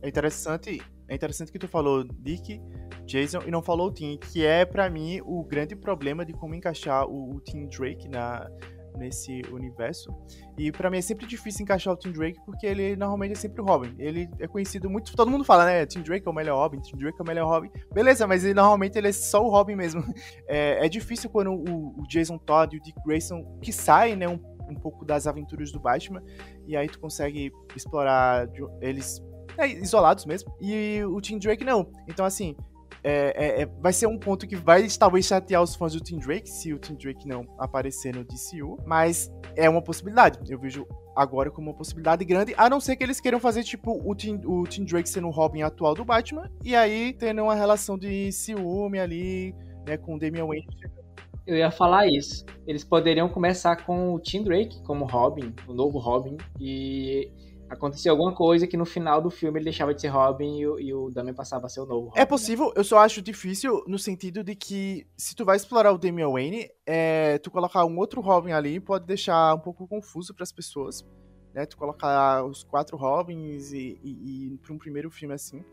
É interessante, é interessante que tu falou Dick Jason e não falou o Tim, que é para mim o grande problema de como encaixar o, o Tim Drake na, nesse universo. E para mim é sempre difícil encaixar o Tim Drake porque ele normalmente é sempre o Robin. Ele é conhecido muito, todo mundo fala, né? Tim Drake é o melhor Robin, Tim Drake é o melhor Robin. Beleza, mas ele, normalmente ele é só o Robin mesmo. É, é difícil quando o, o, Jason Todd e o Dick Grayson que saem, né, um, um pouco das aventuras do Batman e aí tu consegue explorar eles é, isolados mesmo. E o Tim Drake não. Então assim, é, é, é, vai ser um ponto que vai talvez chatear os fãs do Tim Drake, se o Tim Drake não aparecer no DCU, mas é uma possibilidade. Eu vejo agora como uma possibilidade grande, a não ser que eles queiram fazer, tipo, o Tim, o Tim Drake sendo o Robin atual do Batman, e aí tendo uma relação de ciúme ali, né, com o Damian Wayne. Eu ia falar isso. Eles poderiam começar com o Tim Drake como Robin, o novo Robin, e acontecia alguma coisa que no final do filme ele deixava de ser Robin e, o, e o Damian passava a ser o novo Robin. É possível, né? eu só acho difícil no sentido de que se tu vai explorar o Damian Wayne, é, tu colocar um outro Robin ali pode deixar um pouco confuso para as pessoas. Né? Tu colocar os quatro Robins e, e, e para um primeiro filme assim.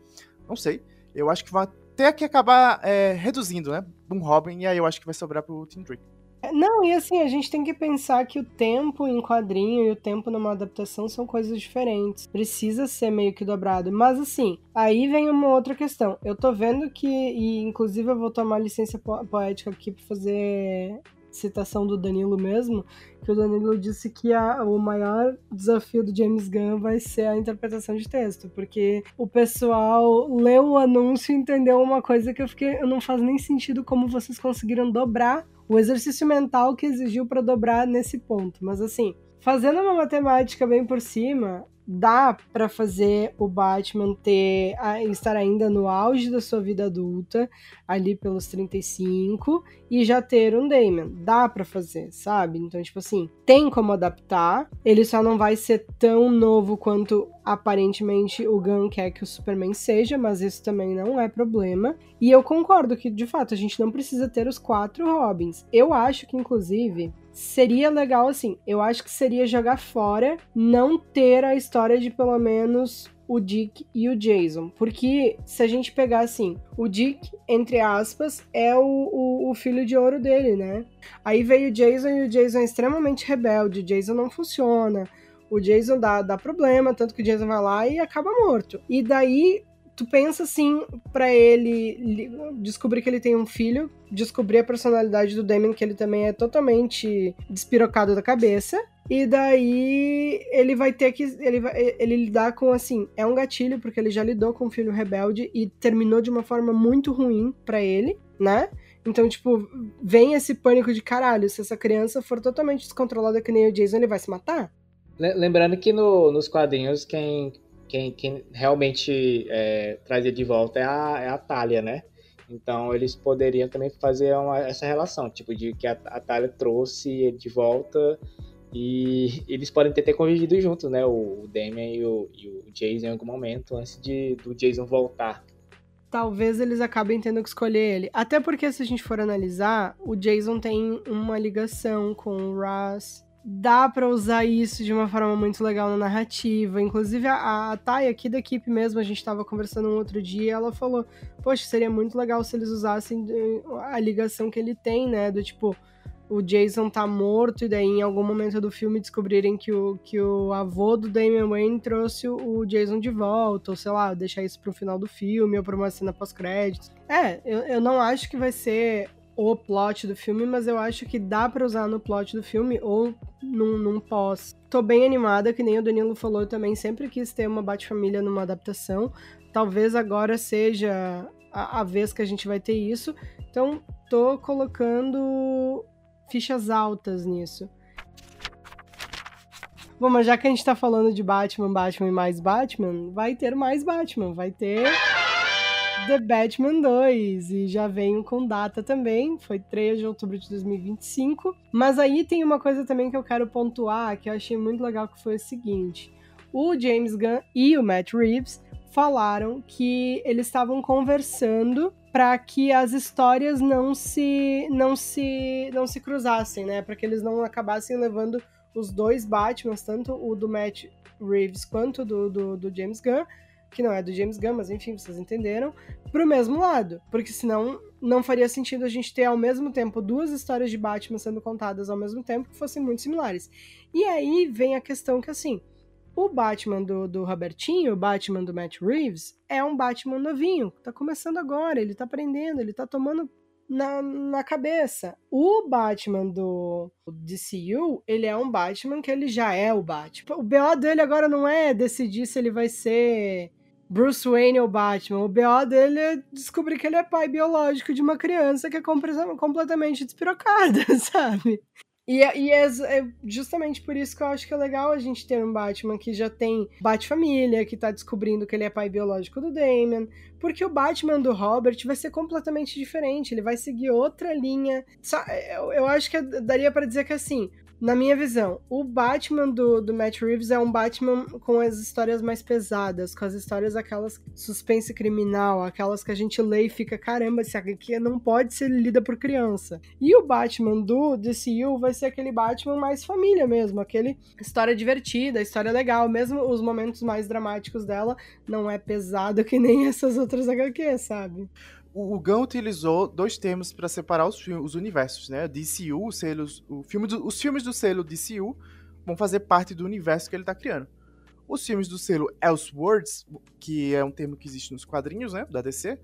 Não sei. Eu acho que vai ter que acabar é, reduzindo, né? Um Robin, e aí eu acho que vai sobrar pro Tim Drake. É, não, e assim, a gente tem que pensar que o tempo em quadrinho e o tempo numa adaptação são coisas diferentes. Precisa ser meio que dobrado. Mas assim, aí vem uma outra questão. Eu tô vendo que, e inclusive eu vou tomar licença poética aqui pra fazer citação do Danilo mesmo, que o Danilo disse que a, o maior desafio do James Gunn vai ser a interpretação de texto, porque o pessoal leu o anúncio e entendeu uma coisa que eu fiquei, não faz nem sentido como vocês conseguiram dobrar o exercício mental que exigiu para dobrar nesse ponto. Mas assim, fazendo uma matemática bem por cima, dá para fazer o Batman ter estar ainda no auge da sua vida adulta, ali pelos 35 e já ter um Damon. Dá para fazer, sabe? Então, tipo assim, tem como adaptar. Ele só não vai ser tão novo quanto aparentemente o Gun quer que o Superman seja, mas isso também não é problema. E eu concordo que, de fato, a gente não precisa ter os quatro Robins. Eu acho que, inclusive, seria legal assim. Eu acho que seria jogar fora não ter a história de pelo menos o Dick e o Jason. Porque se a gente pegar assim, o Dick, entre aspas, é o, o, o, filho de ouro dele, né? Aí veio o Jason e o Jason é extremamente rebelde. O Jason não funciona. O Jason dá, dá problema, tanto que o Jason vai lá e acaba morto. E daí tu pensa assim para ele descobrir que ele tem um filho, descobrir a personalidade do Damien, que ele também é totalmente despirocado da cabeça. E daí ele vai ter que. Ele, vai, ele lidar com assim. É um gatilho, porque ele já lidou com um filho rebelde e terminou de uma forma muito ruim para ele, né? Então, tipo, vem esse pânico de caralho. Se essa criança for totalmente descontrolada que nem o Jason, ele vai se matar? Lembrando que no, nos quadrinhos, quem quem, quem realmente é, trazia de volta é a, é a Talia, né? Então eles poderiam também fazer uma, essa relação, tipo, de que a, a Talia trouxe ele de volta e eles podem ter, ter convivido juntos, né? O, o Damian e o, e o Jason em algum momento, antes de, do Jason voltar. Talvez eles acabem tendo que escolher ele. Até porque, se a gente for analisar, o Jason tem uma ligação com o Russ dá para usar isso de uma forma muito legal na narrativa. Inclusive, a, a Thay aqui da equipe mesmo, a gente estava conversando um outro dia, ela falou: Poxa, seria muito legal se eles usassem eh, a ligação que ele tem, né? Do tipo, o Jason tá morto e daí em algum momento do filme descobrirem que o, que o avô do Damian Wayne trouxe o Jason de volta, ou sei lá, deixar isso pro final do filme ou pra uma cena pós-créditos. É, eu, eu não acho que vai ser o plot do filme, mas eu acho que dá para usar no plot do filme ou num, num, pós. Tô bem animada, que nem o Danilo falou, eu também sempre quis ter uma Bat-Família numa adaptação. Talvez agora seja a, a, vez que a gente vai ter isso. Então, tô colocando fichas altas nisso. Bom, mas já que a gente tá falando de Batman, Batman e mais Batman, vai ter mais Batman, vai ter The Batman 2 e já venho com data também, foi 3 de outubro de 2025. Mas aí tem uma coisa também que eu quero pontuar, que eu achei muito legal, que foi o seguinte: o James Gunn e o Matt Reeves falaram que eles estavam conversando para que as histórias não se não se não se cruzassem, né? Para que eles não acabassem levando os dois Batmans, tanto o do Matt Reeves quanto do, do, do James Gunn, que não é do James Gunn, mas enfim, vocês entenderam, pro mesmo lado. Porque senão não faria sentido a gente ter ao mesmo tempo duas histórias de Batman sendo contadas ao mesmo tempo que fossem muito similares. E aí vem a questão que assim. O Batman do, do Robertinho, o Batman do Matt Reeves, é um Batman novinho, tá começando agora, ele tá aprendendo, ele tá tomando na, na cabeça. O Batman do DCU, ele é um Batman que ele já é o Batman. O BO dele agora não é decidir se ele vai ser Bruce Wayne ou Batman. O BO dele é descobrir que ele é pai biológico de uma criança que é completamente despirocada, sabe? E, é, e é, é, justamente por isso que eu acho que é legal a gente ter um Batman que já tem Bat-família, que tá descobrindo que ele é pai biológico do Damian. Porque o Batman do Robert vai ser completamente diferente, ele vai seguir outra linha. Eu, eu acho que daria para dizer que assim, na minha visão, o Batman do, do Matt Reeves é um Batman com as histórias mais pesadas, com as histórias aquelas suspense criminal, aquelas que a gente lê e fica, caramba, esse aqui não pode ser lida por criança. E o Batman do DCU vai ser aquele Batman mais família mesmo, aquele história divertida, história legal, mesmo os momentos mais dramáticos dela não é pesado que nem essas outras HQ, sabe? O Gunn utilizou dois termos para separar os, os universos, né? DCU, os, selos, o filme do, os filmes do selo DCU vão fazer parte do universo que ele está criando. Os filmes do selo Elseworlds, que é um termo que existe nos quadrinhos, né, da DC,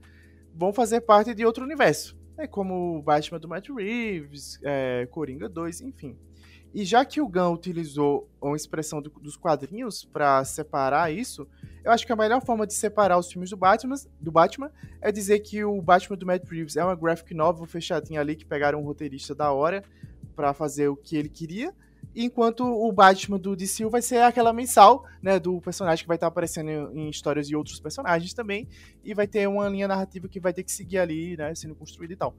vão fazer parte de outro universo, né, como o Batman do Matt Reeves, é, Coringa 2, enfim. E já que o Gunn utilizou uma expressão do, dos quadrinhos para separar isso, eu acho que a melhor forma de separar os filmes do Batman, do Batman é dizer que o Batman do Matt Reeves é uma graphic novel fechadinha ali que pegaram um roteirista da hora para fazer o que ele queria, enquanto o Batman do DC vai ser aquela mensal, né, do personagem que vai estar aparecendo em histórias de outros personagens também, e vai ter uma linha narrativa que vai ter que seguir ali, né, sendo construída e tal.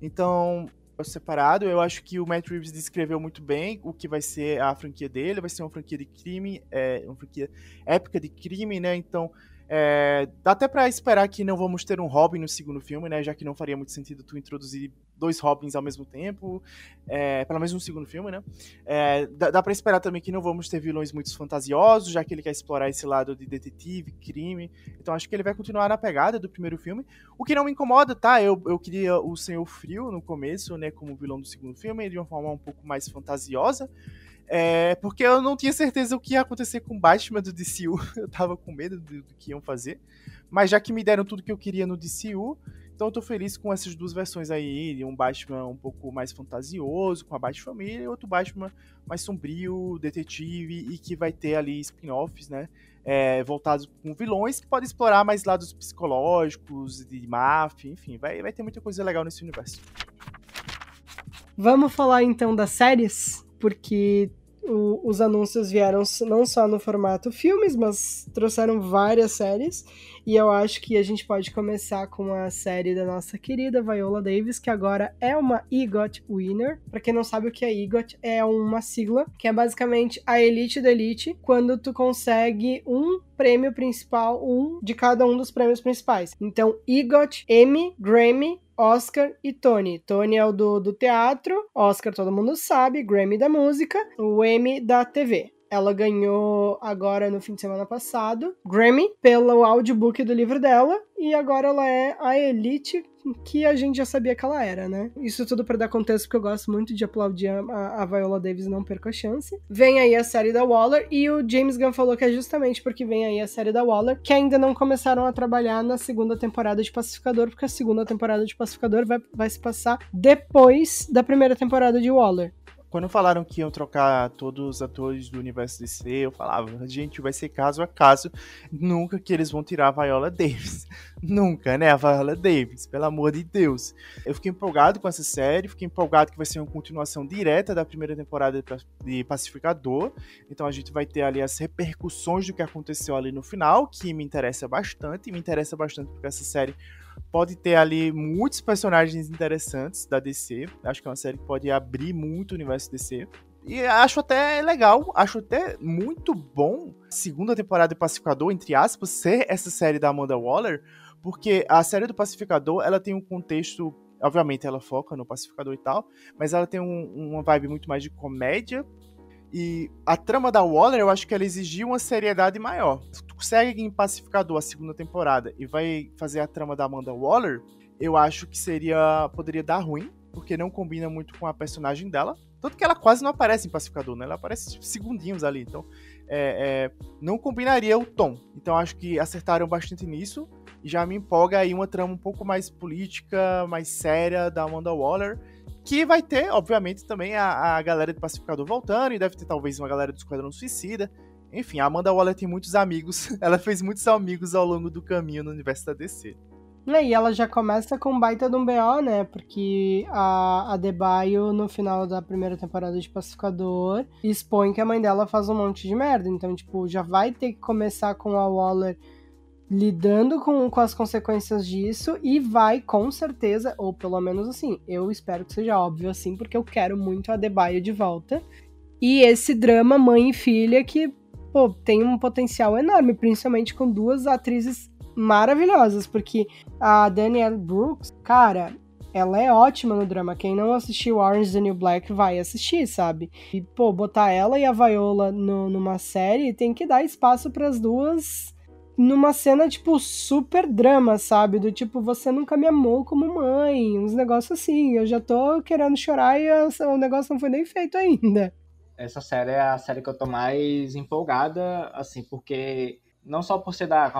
Então, separado. Eu acho que o Matt Reeves descreveu muito bem o que vai ser a franquia dele. Vai ser uma franquia de crime, é, uma franquia épica de crime, né? Então, é, dá até para esperar que não vamos ter um Robin no segundo filme, né? Já que não faria muito sentido tu introduzir dois Robins ao mesmo tempo, é, pelo menos no segundo filme, né? É, dá dá para esperar também que não vamos ter vilões muito fantasiosos, já que ele quer explorar esse lado de detetive, crime. Então acho que ele vai continuar na pegada do primeiro filme. O que não me incomoda, tá? Eu, eu queria o Senhor Frio no começo, né? Como vilão do segundo filme, de uma forma um pouco mais fantasiosa. É, porque eu não tinha certeza o que ia acontecer com o Batman do DCU. Eu tava com medo do, do, que iam fazer. Mas já que me deram tudo que eu queria no DCU, então eu tô feliz com essas duas versões aí. Um Batman um pouco mais fantasioso, com a Bat-família, e outro Batman mais sombrio, detetive, e que vai ter ali spin-offs, né? É, voltados com vilões que podem explorar mais lados psicológicos, de máfia, enfim, vai, vai ter muita coisa legal nesse universo. Vamos falar então das séries? Porque o, os anúncios vieram não só no formato filmes, mas trouxeram várias séries. E eu acho que a gente pode começar com a série da nossa querida Viola Davis, que agora é uma EGOT Winner. Para quem não sabe o que é EGOT, é uma sigla que é basicamente a elite da elite, quando tu consegue um prêmio principal, um de cada um dos prêmios principais. Então, EGOT, Emmy, Grammy, Oscar e Tony. Tony é o do, do teatro, Oscar todo mundo sabe, Grammy da música, o Emmy da TV. Ela ganhou agora no fim de semana passado Grammy pelo audiobook do livro dela e agora ela é a elite que a gente já sabia que ela era, né? Isso tudo para dar contexto porque eu gosto muito de aplaudir a, a Viola Davis não perca a chance. Vem aí a série da Waller e o James Gunn falou que é justamente porque vem aí a série da Waller que ainda não começaram a trabalhar na segunda temporada de Pacificador, porque a segunda temporada de Pacificador vai, vai se passar depois da primeira temporada de Waller. Quando falaram que iam trocar todos os atores do universo DC, eu falava, gente, vai ser caso a caso, nunca que eles vão tirar a Viola Davis. nunca, né? A Viola Davis, pelo amor de Deus. Eu fiquei empolgado com essa série, fiquei empolgado que vai ser uma continuação direta da primeira temporada de Pacificador. Então a gente vai ter ali as repercussões do que aconteceu ali no final, que me interessa bastante, me interessa bastante porque essa série pode ter ali muitos personagens interessantes da DC. Acho que é uma série que pode abrir muito o universo DC. E acho até legal, acho até muito bom segunda temporada de Pacificador, entre aspas, ser essa série da Amanda Waller, porque a série do Pacificador, ela tem um contexto, obviamente ela foca no Pacificador e tal, mas ela tem um, uma vibe muito mais de comédia, E a trama da Waller, eu acho que ela exigia uma seriedade maior. Se tu consegue em Pacificador a segunda temporada e vai fazer a trama da Amanda Waller, eu acho que seria. poderia dar ruim, porque não combina muito com a personagem dela. Tanto que ela quase não aparece em Pacificador, né? Ela aparece tipo, segundinhos ali. Então, é, é, não combinaria o tom. Então, acho que acertaram bastante nisso. E já me empolga aí uma trama um pouco mais política, mais séria da Amanda Waller que vai ter, obviamente, também a, a galera do Pacificador voltando, e deve ter talvez uma galera do Esquadrão Suicida. Enfim, a Amanda Waller tem muitos amigos. Ela fez muitos amigos ao longo do caminho no universo da DC. E ela já começa com baita de um BO, né? Porque a, a Debaio, no final da primeira temporada de Pacificador, expõe que a mãe dela faz um monte de merda. Então, tipo, já vai ter que começar com a Waller lidando com, com as consequências disso e vai com certeza, ou pelo menos assim, eu espero que seja óbvio assim, porque eu quero muito a Debaio de volta. E esse drama mãe e filha que, pô, tem um potencial enorme, principalmente com duas atrizes maravilhosas, porque a Danielle Brooks, cara, ela é ótima no drama. Quem não assistiu Orange the New Black vai assistir, sabe? E, pô, botar ela e a Viola no, numa série tem que dar espaço para as duas numa cena, tipo, super drama, sabe? Do tipo, você nunca me amou como mãe, uns negócios assim. Eu já tô querendo chorar e o negócio não foi nem feito ainda. Essa série é a série que eu tô mais empolgada, assim, porque não só por ser da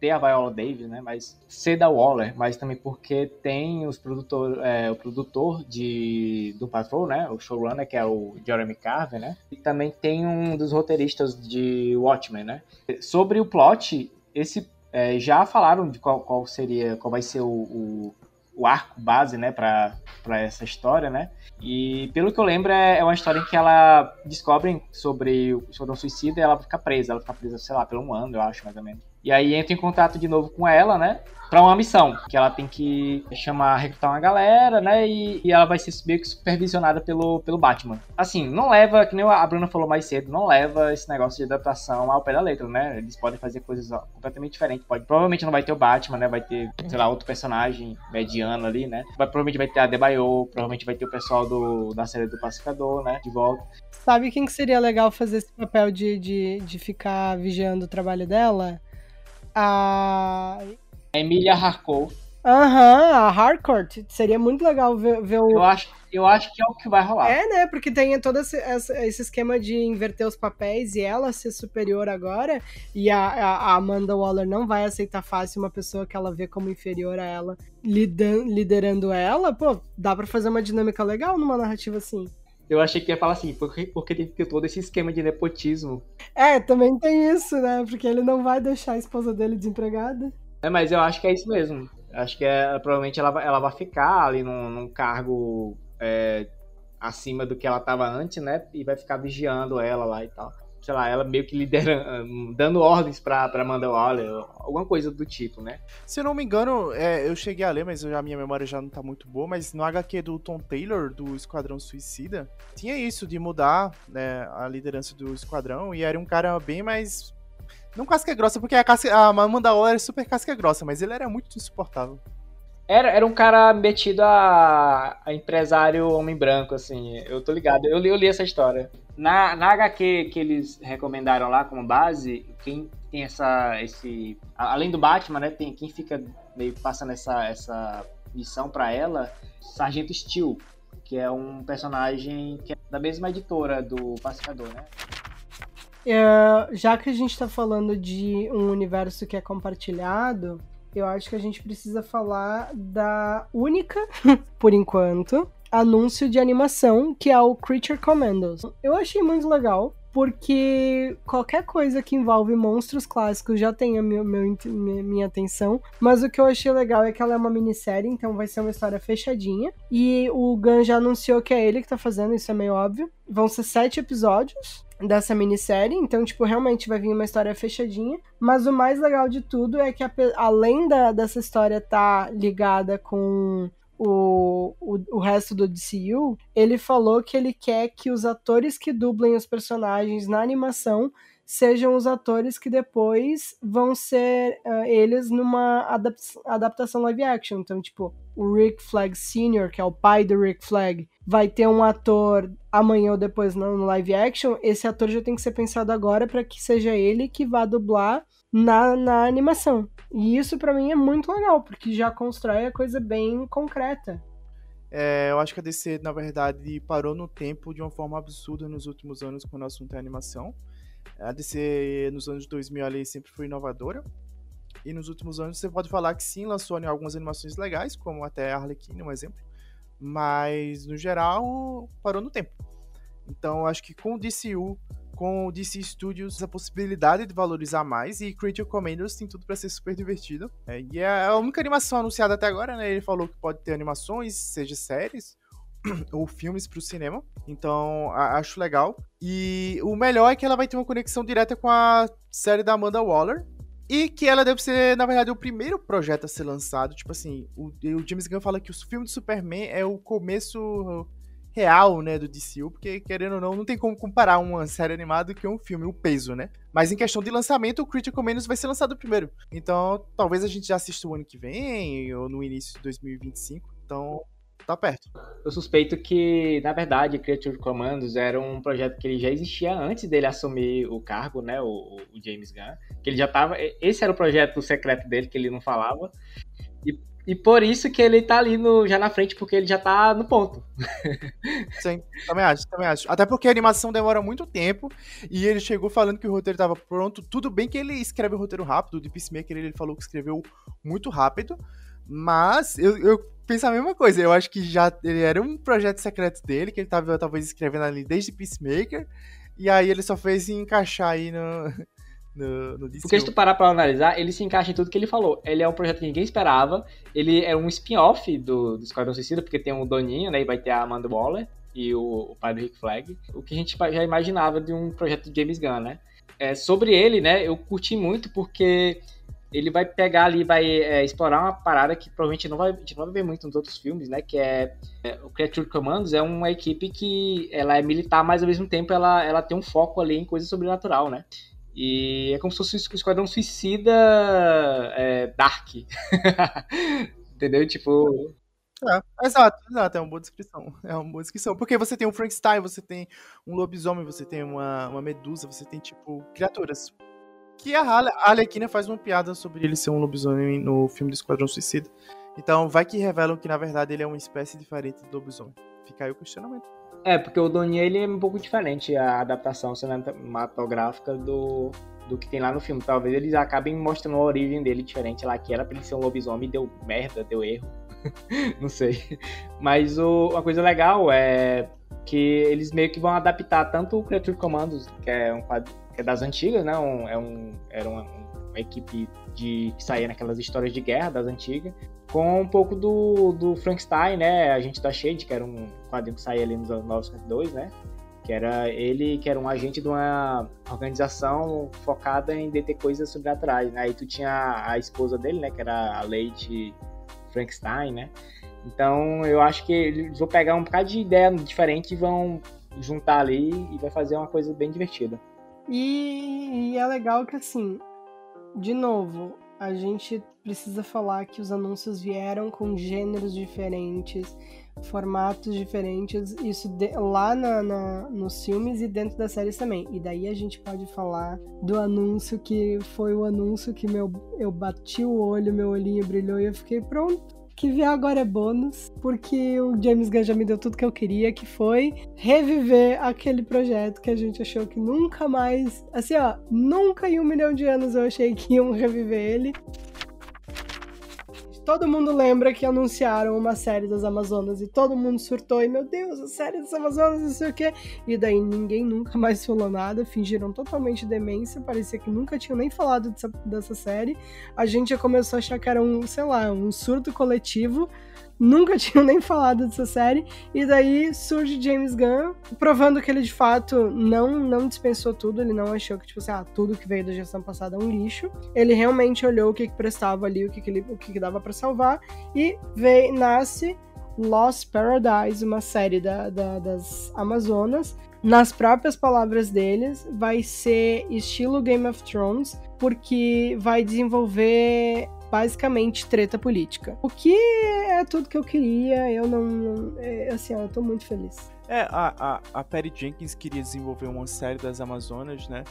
ter a Viola Davis, né, mas ser da Waller, mas também porque tem os produtor, é, o produtor de do Patrol, né, o showrunner que é o Jeremy Carver, né, e também tem um dos roteiristas de Watchmen, né. Sobre o plot, esse é, já falaram de qual, qual, seria, qual vai ser o, o, o arco base, né, para essa história, né? E pelo que eu lembro, é, é uma história em que ela descobre sobre, sobre um suicídio e ela fica presa. Ela fica presa, sei lá, pelo um ano, eu acho, mais ou menos. E aí entra em contato de novo com ela, né? Pra uma missão, que ela tem que chamar, recrutar uma galera, né? E, e ela vai ser meio que supervisionada pelo, pelo Batman. Assim, não leva, que nem a Bruna falou mais cedo, não leva esse negócio de adaptação ao pé da letra, né? Eles podem fazer coisas completamente diferentes. Pode, provavelmente não vai ter o Batman, né? Vai ter, sei lá, outro personagem mediano ali, né? Vai, provavelmente vai ter a Debaio, provavelmente vai ter o pessoal do, da série do Pacificador, né? De volta. Sabe quem que seria legal fazer esse papel de, de, de ficar vigiando o trabalho dela? A. Emília Harcourt. Aham, a Harcourt. Seria muito legal ver, ver, o. Eu acho, eu acho que é o que vai rolar. É, né? Porque tem todo esse, esse esquema de inverter os papéis e ela ser superior agora. E a, a Amanda Waller não vai aceitar fácil uma pessoa que ela vê como inferior a ela liderando ela. Pô, dá pra fazer uma dinâmica legal numa narrativa assim. Eu achei que ia falar assim, porque, porque tem todo esse esquema de nepotismo. É, também tem isso, né? Porque ele não vai deixar a esposa dele desempregada. É, mas eu acho que é isso mesmo. Acho que é, provavelmente ela, ela vai ficar ali num, num cargo é, acima do que ela estava antes, né? E vai ficar vigiando ela lá e tal sei lá, ela meio que liderando, dando ordens pra, pra Amanda Waller, alguma coisa do tipo, né? Se eu não me engano, é, eu cheguei a ler, mas a minha memória já não tá muito boa, mas no HQ do Tom Taylor, do Esquadrão Suicida, tinha isso de mudar né, a liderança do Esquadrão, e era um cara bem mais... Não casca grossa, porque a, casca, a Amanda Waller é super casca grossa, mas ele era muito insuportável. Era, era um cara metido a, a empresário homem branco, assim. Eu tô ligado. Eu li, eu li essa história. Na, na HQ que eles recomendaram lá como base, quem tem essa. esse Além do Batman, né? Tem quem fica meio passando essa, essa missão para ela, Sargento Steel, que é um personagem que é da mesma editora do Pacificador, né? É, já que a gente tá falando de um universo que é compartilhado, eu acho que a gente precisa falar da única, por enquanto, anúncio de animação, que é o Creature Commandos. Eu achei muito legal, porque qualquer coisa que envolve monstros clássicos já tem a meu, meu, minha atenção. Mas o que eu achei legal é que ela é uma minissérie, então vai ser uma história fechadinha. E o Gun já anunciou que é ele que tá fazendo, isso é meio óbvio. Vão ser sete episódios dessa minissérie, então, tipo, realmente vai vir uma história fechadinha. Mas o mais legal de tudo é que, além da, dessa história tá ligada com o, o, o, resto do DCU, ele falou que ele quer que os atores que dublem os personagens na animação sejam os atores que depois vão ser uh, eles numa adap adaptação live action. Então, tipo, o Rick Flag Sr., que é o pai do Rick Flag, vai ter um ator amanhã ou depois no live action. Esse ator já tem que ser pensado agora para que seja ele que vá dublar na, na animação. E isso para mim é muito legal, porque já constrói a coisa bem concreta. É, eu acho que a DC, na verdade, parou no tempo de uma forma absurda nos últimos anos quando o assunto é animação. A DC, nos anos 2000, ali, sempre foi inovadora. E nos últimos anos, você pode falar que sim, lançou algumas animações legais, como até Arlequina, um exemplo. Mas, no geral, parou no tempo. Então, acho que com o DCU com o DC Studios a possibilidade de valorizar mais e Creature Commandos tem tudo para ser super divertido. É, e é a única animação anunciada até agora, né? Ele falou que pode ter animações, seja séries ou filmes para o cinema. Então, acho legal. E o melhor é que ela vai ter uma conexão direta com a série da Amanda Waller, e que ela deve ser, na verdade, o primeiro projeto a ser lançado. Tipo assim, o, o James Gunn fala que o filme de Superman é o começo real, né, do DCU, porque, querendo ou não, não tem como comparar uma série animada que um filme, o peso, né? Mas em questão de lançamento, o Critical Menos vai ser lançado primeiro. Então, talvez a gente já assista o ano que vem, ou no início de 2025. Então, tá perto. Eu suspeito que, na verdade, Creature Commandos era um projeto que ele já existia antes dele assumir o cargo, né, o, o James Gunn. Que ele já tava... Esse era o projeto secreto dele, que ele não falava. E e por isso que ele tá ali no, já na frente, porque ele já tá no ponto. Sim, também acho, também acho. Até porque a animação demora muito tempo e ele chegou falando que o roteiro tava pronto. Tudo bem que ele escreve o roteiro rápido, de Peacemaker ele falou que escreveu muito rápido, mas eu, eu penso a mesma coisa. Eu acho que já ele era um projeto secreto dele, que ele tava talvez escrevendo ali desde Peacemaker, e aí ele só fez encaixar aí no, no, no Porque se tu parar pra analisar, ele se encaixa em tudo que ele falou. Ele é um projeto que ninguém esperava. Ele é um spin-off do, do Esquadrão Suicida, porque tem o Doninho, né? E vai ter a Amanda Waller e o, o pai do Rick Flag. O que a gente já imaginava de um projeto de James Gunn, né? É, sobre ele, né? Eu curti muito porque ele vai pegar ali, vai é, explorar uma parada que provavelmente não vai, a gente não vai ver muito nos outros filmes, né? Que é, é, o Creature Commandos é uma equipe que ela é militar, mas ao mesmo tempo ela, ela tem um foco ali em coisa sobrenatural, né? E é como se fosse um esquadrão suicida é, dark. Entendeu? Tipo. É, exato, exato, é uma boa descrição. É uma boa descrição. Porque você tem um Frankenstein, você tem um lobisomem, você tem uma, uma medusa, você tem, tipo, criaturas. Que a Arlequina faz uma piada sobre ele ser um lobisomem no filme do Esquadrão Suicida. Então, vai que revelam que, na verdade, ele é uma espécie diferente do lobisomem. Fica aí o questionamento. É, porque o Doninha ele é um pouco diferente a adaptação cinematográfica do, do que tem lá no filme. Talvez eles acabem mostrando a origem dele diferente lá, que era pra ele ser um lobisomem e deu merda, deu erro. Não sei. Mas o, uma coisa legal é que eles meio que vão adaptar tanto o Creature Commandos, que é um quadro, que é das antigas, né? Um, é um, era uma, uma equipe de que saía naquelas histórias de guerra das antigas, com um pouco do, do Frankenstein, né? A gente da Shade, que era um quadrinho que saía ali nos anos 952, né? Que era ele, que era um agente de uma organização focada em deter coisas sobrenaturais, né? Aí tu tinha a esposa dele, né? Que era a Lady Frankenstein, né? Então eu acho que eles vão pegar um bocado de ideia diferente e vão juntar ali e vai fazer uma coisa bem divertida. E, e é legal que assim, de novo, a gente precisa falar que os anúncios vieram com gêneros diferentes, formatos diferentes, isso de, lá na, na, nos filmes e dentro das séries também. E daí a gente pode falar do anúncio que foi o anúncio que meu, eu bati o olho, meu olhinho brilhou e eu fiquei pronto que vier agora é bônus, porque o James Gunn já me deu tudo que eu queria, que foi reviver aquele projeto que a gente achou que nunca mais, assim ó, nunca em um milhão de anos eu achei que iam reviver ele todo mundo lembra que anunciaram uma série das Amazonas e todo mundo surtou e, meu Deus, a série das Amazonas, não sei o quê. E daí ninguém nunca mais falou nada, fingiram totalmente demência, parecia que nunca tinham nem falado dessa, dessa série. A gente já começou a achar que era um, sei lá, um surto coletivo nunca tinham nem falado dessa série, e daí surge James Gunn provando que ele de fato não não dispensou tudo, ele não achou que tipo assim, ah, tudo que veio da gestão passada é um lixo. Ele realmente olhou o que, que prestava ali, o que, que, ele, o que, que dava para salvar. E veio nasce Lost Paradise, uma série da, da, das Amazonas, nas próprias palavras deles, vai ser estilo Game of Thrones, porque vai desenvolver basicamente treta política. O que é tudo que eu queria, eu não. não é, assim, eu tô muito feliz. É, a, a, a Perry Jenkins queria desenvolver uma série das Amazonas, né?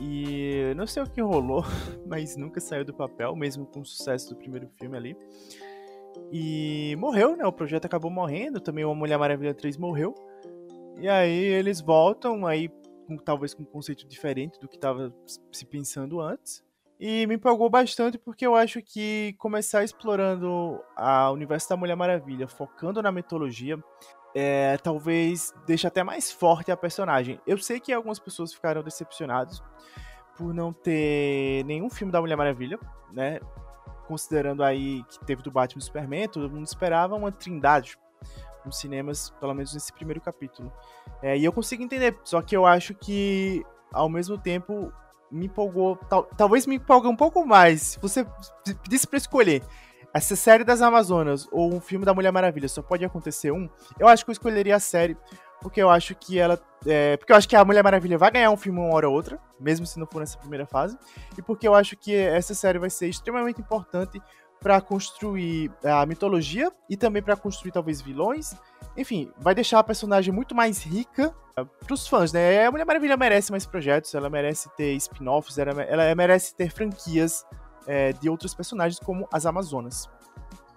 E não sei o que rolou, mas nunca saiu do papel, mesmo com o sucesso do primeiro filme ali. E morreu, né? O projeto acabou morrendo, também uma Mulher Maravilha 3 morreu. E aí eles voltam aí com, talvez com um conceito diferente do que estava se pensando antes. E me empolgou bastante porque eu acho que começar explorando a universo da Mulher Maravilha, focando na mitologia, é, talvez deixe até mais forte a personagem. Eu sei que algumas pessoas ficaram decepcionadas por não ter nenhum filme da Mulher Maravilha, né? Considerando aí que teve do Batman e Superman, todo mundo esperava uma trindade nos cinemas, pelo menos nesse primeiro capítulo. É, e eu consigo entender, só que eu acho que, ao mesmo tempo, me empolgou, tal, talvez me empolgue um pouco mais. Se você pedisse pra escolher essa série das Amazonas ou um filme da Mulher Maravilha, só pode acontecer um, eu acho que eu escolheria a série, porque eu acho que ela. É, porque eu acho que a Mulher Maravilha vai ganhar um filme uma hora ou outra, mesmo se não for nessa primeira fase, e porque eu acho que essa série vai ser extremamente importante para construir a mitologia e também para construir talvez vilões. Enfim, vai deixar a personagem muito mais rica uh, pros fãs, né? A Mulher Maravilha merece mais projetos, ela merece ter spin-offs, ela, ela, merece ter franquias é, de outros personagens como as Amazonas.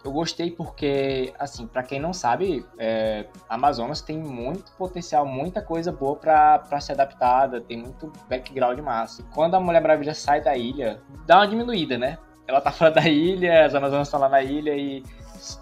Eu gostei porque, assim, para quem não sabe, é, Amazonas tem muito potencial, muita coisa boa para ser adaptada, tem muito background massa. E quando a Mulher Maravilha sai da ilha, dá uma diminuída, né? ela tá fora da ilha, as Amazonas estão lá na ilha e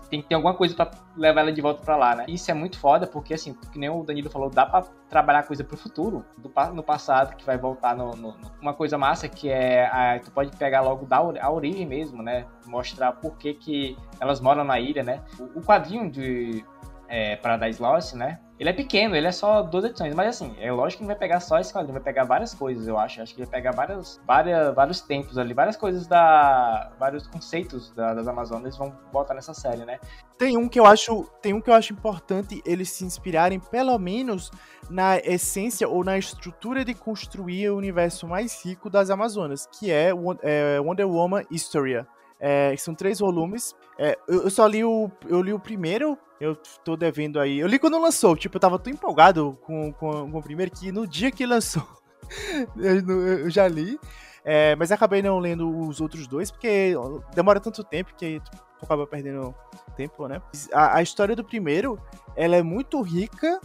tem que ter alguma coisa para levar ela de volta para lá, né? Isso é muito foda, porque assim, que nem o Danilo falou, dá para trabalhar coisa pro futuro, do, no passado, que vai voltar no, no, Uma coisa massa que é. A, tu pode pegar logo da a origem mesmo, né? Mostrar por que, que elas moram na ilha, né? O, o quadrinho de é, Paradise Lost, né? Ele é pequeno, ele é só duas edições, mas assim, é lógico que não vai pegar só esse quadrinho, vai pegar várias coisas, eu acho. Acho que vai pegar várias, várias, vários tempos ali, várias coisas da. vários conceitos da, das Amazonas vão botar nessa série, né? Tem um que eu acho. Tem um que eu acho importante eles se inspirarem, pelo menos, na essência ou na estrutura de construir o universo mais rico das Amazonas, que é, é Wonder Woman Historia. É, são três volumes. É, eu, eu, só li o, eu li o primeiro, eu tô devendo aí. Eu li quando lançou, tipo, eu tava tão empolgado com, com, com o primeiro que no dia que lançou eu, eu, já li. É, mas acabei não lendo os outros dois, porque demora tanto tempo que tu acaba perdendo tempo, né? A, a história do primeiro, ela é muito rica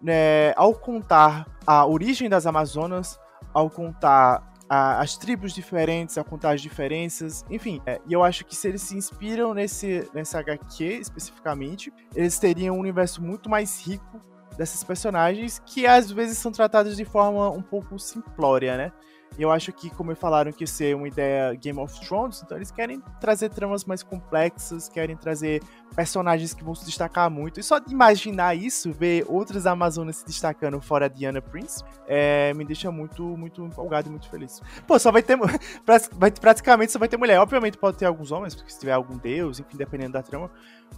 né, ao contar a origem das Amazonas, ao contar a, as tribos diferentes, a contar as diferenças, enfim. É, e eu acho que se eles se inspiram nesse, nessa HQ especificamente, eles teriam um universo muito mais rico dessas personagens que às vezes são tratados de forma um pouco simplória, né? Eu acho que, como falaram que ser uma ideia Game of Thrones, então eles querem trazer tramas mais complexas, querem trazer personagens que vão se destacar muito. E só de imaginar isso, ver outras Amazonas se destacando fora de Anna Prince, é, me deixa muito, muito empolgado e muito feliz. Pô, só vai ter. praticamente só vai ter mulher. Obviamente pode ter alguns homens, porque se tiver algum deus, enfim, dependendo da trama.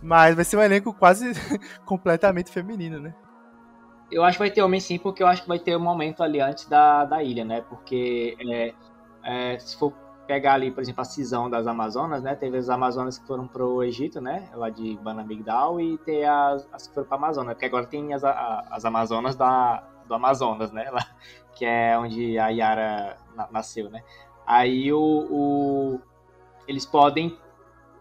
Mas vai ser um elenco quase completamente feminino, né? Eu acho que vai ter homem sim, porque eu acho que vai ter um momento ali antes da, da ilha, né? Porque é, é, se for pegar ali, por exemplo, a cisão das Amazonas, né? Teve as Amazonas que foram pro Egito, né? Lá de Banamigdal e tem as, as que foram pra Amazônia, porque agora tem as, a, as Amazonas da, do Amazonas, né? Lá, que é onde a Yara na, nasceu, né? Aí o, o, eles podem,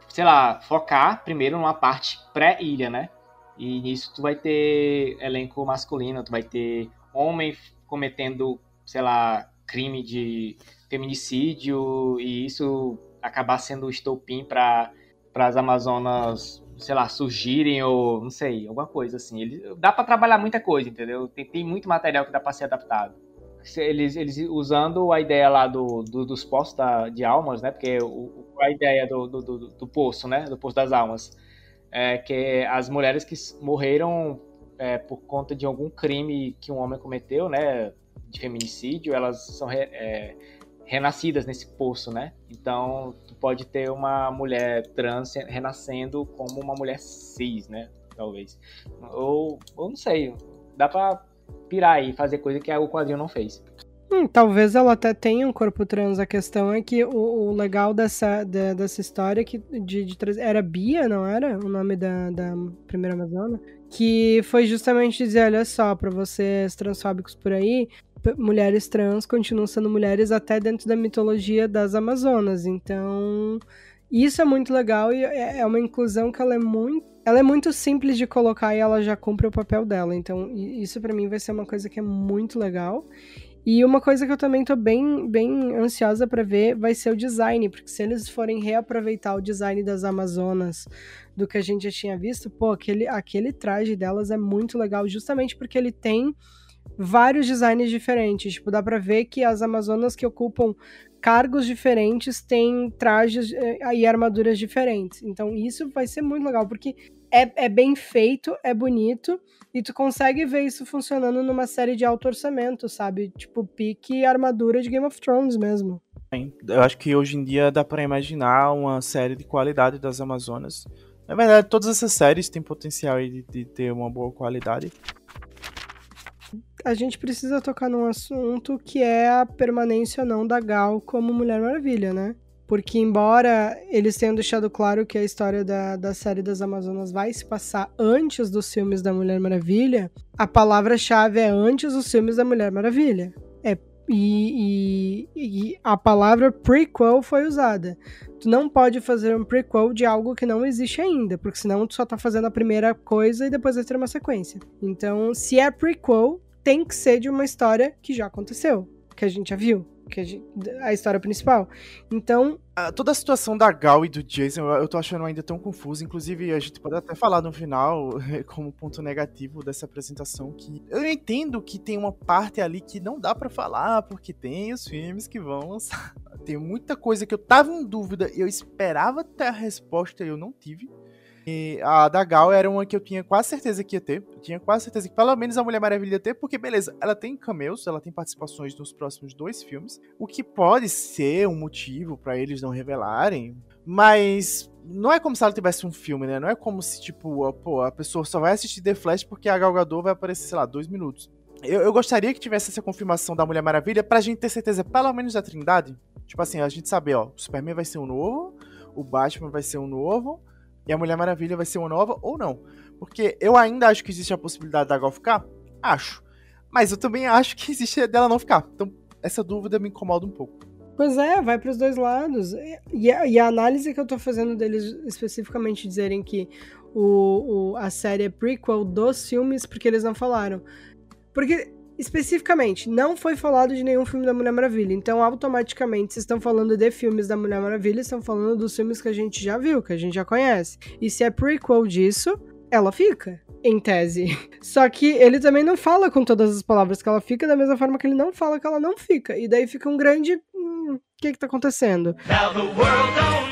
sei lá, focar primeiro numa parte pré-ilha, né? E nisso tu vai ter elenco masculino, tu vai ter homem cometendo, sei lá, crime de feminicídio e isso acabar sendo o estopim para as Amazonas, sei lá, surgirem ou não sei, alguma coisa assim. Ele, dá para trabalhar muita coisa, entendeu? Tem, tem muito material que dá para ser adaptado. Eles, eles usando a ideia lá do, do dos poços da, de almas, né? Porque o, a ideia do, do, do, do poço, né? Do poço das almas é, que as mulheres que morreram é, por conta de algum crime que um homem cometeu, né, de feminicídio, elas são re, é, renascidas nesse poço, né? Então, tu pode ter uma mulher trans renascendo como uma mulher cis, né? Talvez. Ou, ou não sei, dá pra pirar e fazer coisa que o quadrinho não fez. Hum, talvez ela até tenha um corpo trans. A questão é que o, o legal dessa, de, dessa história é que de, de, era Bia, não era? O nome da, da primeira Amazona? Que foi justamente dizer: olha só, para vocês transfóbicos por aí, mulheres trans continuam sendo mulheres até dentro da mitologia das Amazonas. Então, isso é muito legal e é, é uma inclusão que ela é muito ela é muito simples de colocar e ela já cumpre o papel dela. Então, isso para mim vai ser uma coisa que é muito legal. E uma coisa que eu também tô bem, bem ansiosa para ver vai ser o design, porque se eles forem reaproveitar o design das Amazonas do que a gente já tinha visto, pô, aquele, aquele traje delas é muito legal, justamente porque ele tem vários designs diferentes. Tipo, dá pra ver que as Amazonas que ocupam cargos diferentes têm trajes eh, e armaduras diferentes. Então, isso vai ser muito legal, porque é, é bem feito, é bonito, e tu consegue ver isso funcionando numa série de alto orçamento, sabe? Tipo, pique armadura de Game of Thrones mesmo. Eu acho que hoje em dia dá para imaginar uma série de qualidade das Amazonas. Na verdade, todas essas séries têm potencial de, de ter uma boa qualidade. A gente precisa tocar num assunto que é a permanência ou não da Gal como Mulher Maravilha, né? Porque, embora eles tenham deixado claro que a história da, da série das Amazonas vai se passar antes dos filmes da Mulher Maravilha, a palavra-chave é antes dos filmes da Mulher Maravilha. É, e, e, e a palavra prequel foi usada. Tu não pode fazer um prequel de algo que não existe ainda, porque senão tu só tá fazendo a primeira coisa e depois vai ter uma sequência. Então, se é prequel, tem que ser de uma história que já aconteceu, que a gente já viu que a, a, história principal. Então. toda a situação da Gal e do Jason eu, eu tô achando ainda tão confusa. Inclusive, a gente pode até falar no final, como ponto negativo dessa apresentação, que eu entendo que tem uma parte ali que não dá para falar, porque tem os filmes que vão lançar. Tem muita coisa que eu tava em dúvida e eu esperava ter a resposta e eu não tive. E a da Gal era uma que eu tinha quase certeza que ia ter. Eu tinha quase certeza que pelo menos a Mulher Maravilha ia ter, porque beleza, ela tem cameos, ela tem participações nos próximos dois filmes, o que pode ser um motivo para eles não revelarem, mas não é como se ela tivesse um filme, né? Não é como se, tipo, a, pô, a pessoa só vai assistir The Flash porque a Gal Gadot vai aparecer, sei lá, dois minutos. Eu, eu gostaria que tivesse essa confirmação da Mulher Maravilha pra gente ter certeza, pelo menos da Trindade. Tipo assim, a gente saber, ó, o Superman vai ser um novo, o Batman vai ser um novo, e a Mulher Maravilha vai ser uma nova ou não. Porque eu ainda acho que existe a possibilidade da Gal ficar? Acho. Mas eu também acho que existe dela não ficar. Então, essa dúvida me incomoda um pouco. Pois é, vai para os dois lados. E a, e a, análise que eu tô fazendo deles especificamente dizerem que o, o, a série é prequel dos filmes, porque eles não falaram. Porque especificamente, não foi falado de nenhum filme da Mulher Maravilha. Então, automaticamente, vocês estão falando de filmes da Mulher Maravilha, estão falando dos filmes que a gente já viu, que a gente já conhece. E se é prequel disso, ela fica, em tese. Só que ele também não fala com todas as palavras que ela fica, da mesma forma que ele não fala que ela não fica. E daí fica um grande. Hum, que que tá acontecendo?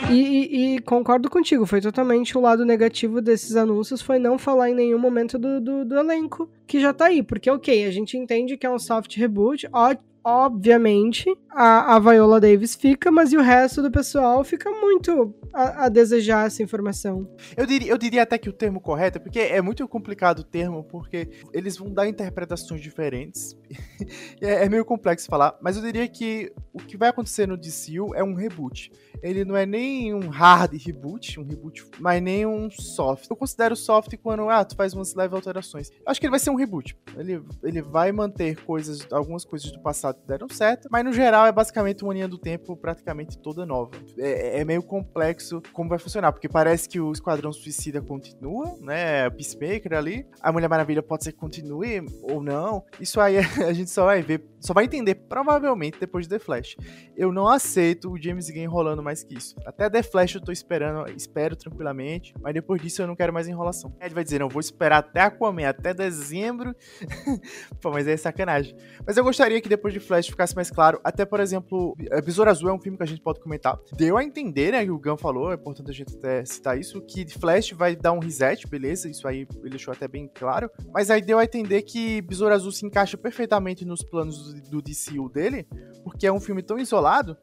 E, e, e, concordo contigo, foi totalmente o lado negativo desses anúncios, foi não falar em nenhum momento do, do, do elenco que já tá aí. Porque, ok, a gente entende que é um soft reboot, ó, obviamente, a, a Viola Davis fica, mas e o resto do pessoal fica muito a, a, desejar essa informação. Eu diria, eu diria até que o termo correto, porque é muito complicado o termo, porque eles vão dar interpretações diferentes. é, é, meio complexo falar, mas eu diria que o que vai acontecer no DCU é um reboot. Ele não é nem um hard reboot, um reboot, mas nem um soft. Eu considero soft quando, ah, tu faz umas leve alterações. Eu acho que ele vai ser um reboot. Ele, ele vai manter coisas, algumas coisas do passado que deram certo, mas no geral é basicamente uma linha do tempo praticamente toda nova. É, é meio complexo como vai funcionar, porque parece que o Esquadrão Suicida continua, né? Peacemaker ali. A Mulher Maravilha pode ser que continue ou não. Isso aí a gente só vai ver, só vai entender provavelmente depois de The Flash. Eu não aceito o James Gunn enrolando mais que isso. Até The Flash eu tô esperando, espero tranquilamente, mas depois disso eu não quero mais enrolação. Ele vai dizer, não, vou esperar até Aquaman, até dezembro. Pô, mas é sacanagem. Mas eu gostaria que depois de Flash ficasse mais claro, até por exemplo, Besouro Azul é um filme que a gente pode comentar. Deu a entender, né, que o Gun falou, é importante a gente até citar isso, que Flash vai dar um reset, beleza, isso aí ele deixou até bem claro, mas aí deu a entender que Besouro Azul se encaixa perfeitamente nos planos do, do DCU dele, porque é um filme tão isolado,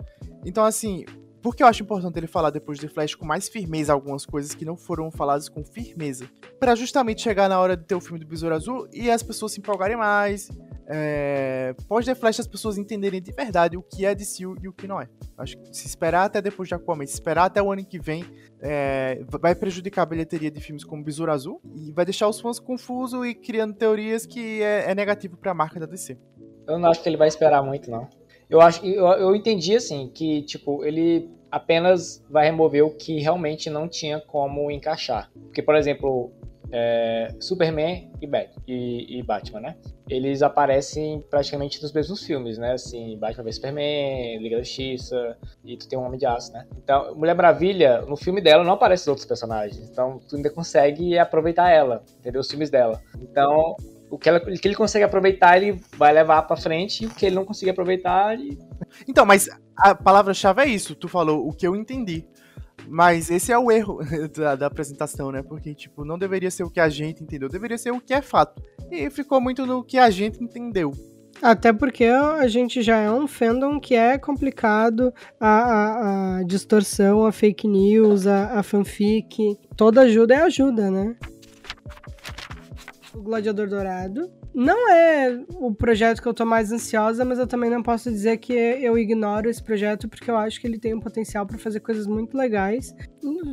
então assim, Por que eu acho importante ele falar depois de Flash com mais firmeza algumas coisas que não foram faladas com firmeza? Para justamente chegar na hora de ter o filme do Besouro Azul e as pessoas se empolgarem mais. É... Pós The Flash as pessoas entenderem de verdade o que é DCU e o que não é. Acho que se esperar até depois de Aquaman, se esperar até o ano que vem, é... vai prejudicar a bilheteria de filmes como Besouro Azul e vai deixar os fãs confusos e criando teorias que é, é negativo para a marca da DC. Eu não acho que ele vai esperar muito, não. Eu acho eu, eu entendi assim que tipo ele apenas vai remover o que realmente não tinha como encaixar. Porque, por exemplo, é, Superman e, Bat e, e, Batman, né? Eles aparecem praticamente nos mesmos filmes, né? Assim, Batman vs Superman, Liga da Justiça, e tu tem um Homem de Aço, né? Então, Mulher Maravilha, no filme dela não aparecem outros personagens. Então, tu ainda consegue aproveitar ela, entendeu? Os filmes dela. Então, o que, ela, o que ele consegue aproveitar, ele vai levar para frente, e o que ele não consegue aproveitar, ele... Então, mas a palavra-chave é isso, tu falou o que eu entendi. Mas esse é o erro da, da, apresentação, né? Porque, tipo, não deveria ser o que a gente entendeu, deveria ser o que é fato. E ficou muito no que a gente entendeu. Até porque a gente já é um fandom que é complicado, a, a, a distorção, a fake news, a, a fanfic, toda ajuda é ajuda, né? O Gladiador Dourado. Não é o projeto que eu tô mais ansiosa, mas eu também não posso dizer que eu ignoro esse projeto, porque eu acho que ele tem um potencial para fazer coisas muito legais.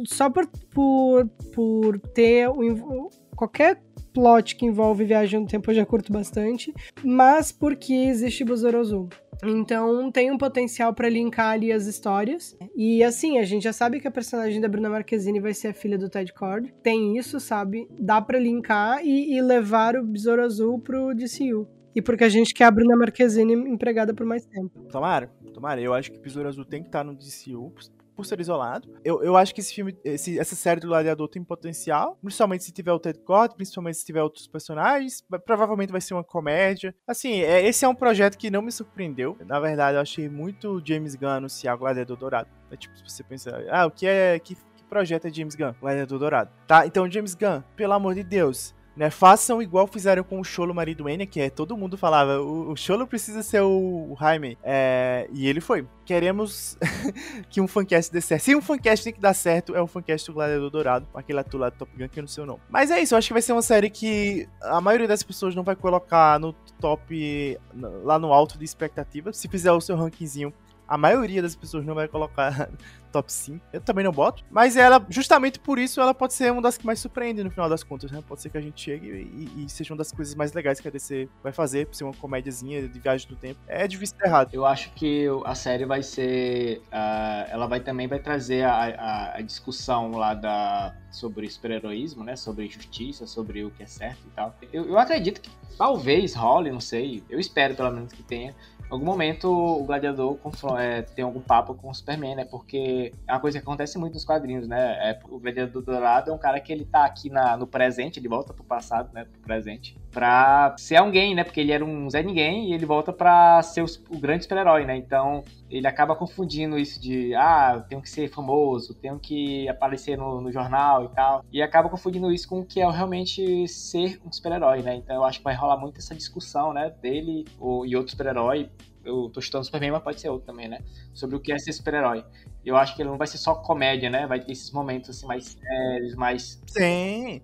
Só por, por, por ter o, qualquer plot que envolve viagem no tempo eu já curto bastante, mas porque existe Besouro Azul. Então tem um potencial para linkar ali as histórias. E assim, a gente já sabe que a personagem da Bruna Marquezine vai ser a filha do Ted Cord. Tem isso, sabe? Dá para linkar e, e, levar o Besouro Azul pro DCU. E porque a gente quer a Bruna Marquezine empregada por mais tempo. Tomara, tomara. Eu acho que o Besouro Azul tem que estar no DCU por ser isolado. Eu, eu acho que esse filme, esse, essa série do Gladiador tem potencial, principalmente se tiver o Ted Cord, principalmente se tiver outros personagens. Provavelmente vai ser uma comédia. Assim, é, esse é um projeto que não me surpreendeu. Na verdade, eu achei muito James Gunn anunciar o Gladiador Dourado. É tipo, se você pensar, ah, o que é. Que, que projeto é James Gunn? Gladiador Dourado. Tá, então, James Gunn, pelo amor de Deus né? Façam igual fizeram com o Cholo marido Enya, que é todo mundo falava, o, o Cholo precisa ser o, o Jaime. É, e ele foi. Queremos que um fancast dê certo. Se um fancast tem que dar certo, é o fancast do Gladiador Dourado, aquele ator lá do Top Gun que eu não sei o nome. Mas é isso, eu acho que vai ser uma série que a maioria das pessoas não vai colocar no top, lá no alto de expectativa. Se fizer o seu rankingzinho a maioria das pessoas não vai colocar top 5. Eu também não boto. Mas ela, justamente por isso, ela pode ser uma das que mais surpreende no final das contas, né? Pode ser que a gente chegue e, e seja uma das coisas mais legais que a DC vai fazer, por ser uma comédiazinha de viagem do tempo. É difícil ter errado. Eu acho que a série vai ser. Uh, ela vai também vai trazer a, a, a discussão lá da sobre super-heroísmo, né? Sobre justiça, sobre o que é certo e tal. Eu, eu acredito que talvez role, não sei. Eu espero pelo menos que tenha algum momento o gladiador é, tem algum papo com o Superman, né? Porque é uma coisa que acontece muito nos quadrinhos, né? É, o gladiador dourado é um cara que ele tá aqui na, no presente, ele volta pro passado, né? Pro presente, pra ser alguém, né? Porque ele era um Zé Ninguém e ele volta pra ser o, o grande super-herói, né? Então ele acaba confundindo isso de, ah, eu tenho que ser famoso, tenho que aparecer no, no jornal e tal. E acaba confundindo isso com o que é realmente ser um super-herói, né? Então eu acho que vai rolar muito essa discussão, né? Dele ou, e outro super-herói eu tô chutando Superman, mas pode ser outro também, né? Sobre o que é ser super-herói. Eu acho que ele não vai ser só comédia, né? Vai ter esses momentos assim mais sérios, mais. Sim.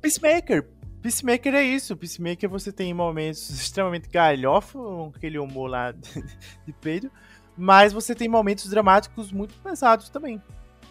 Peacemaker. Peacemaker é isso. Peacemaker você tem momentos extremamente galhofo, aquele humor lá de, peido. Mas você tem momentos dramáticos muito pesados também.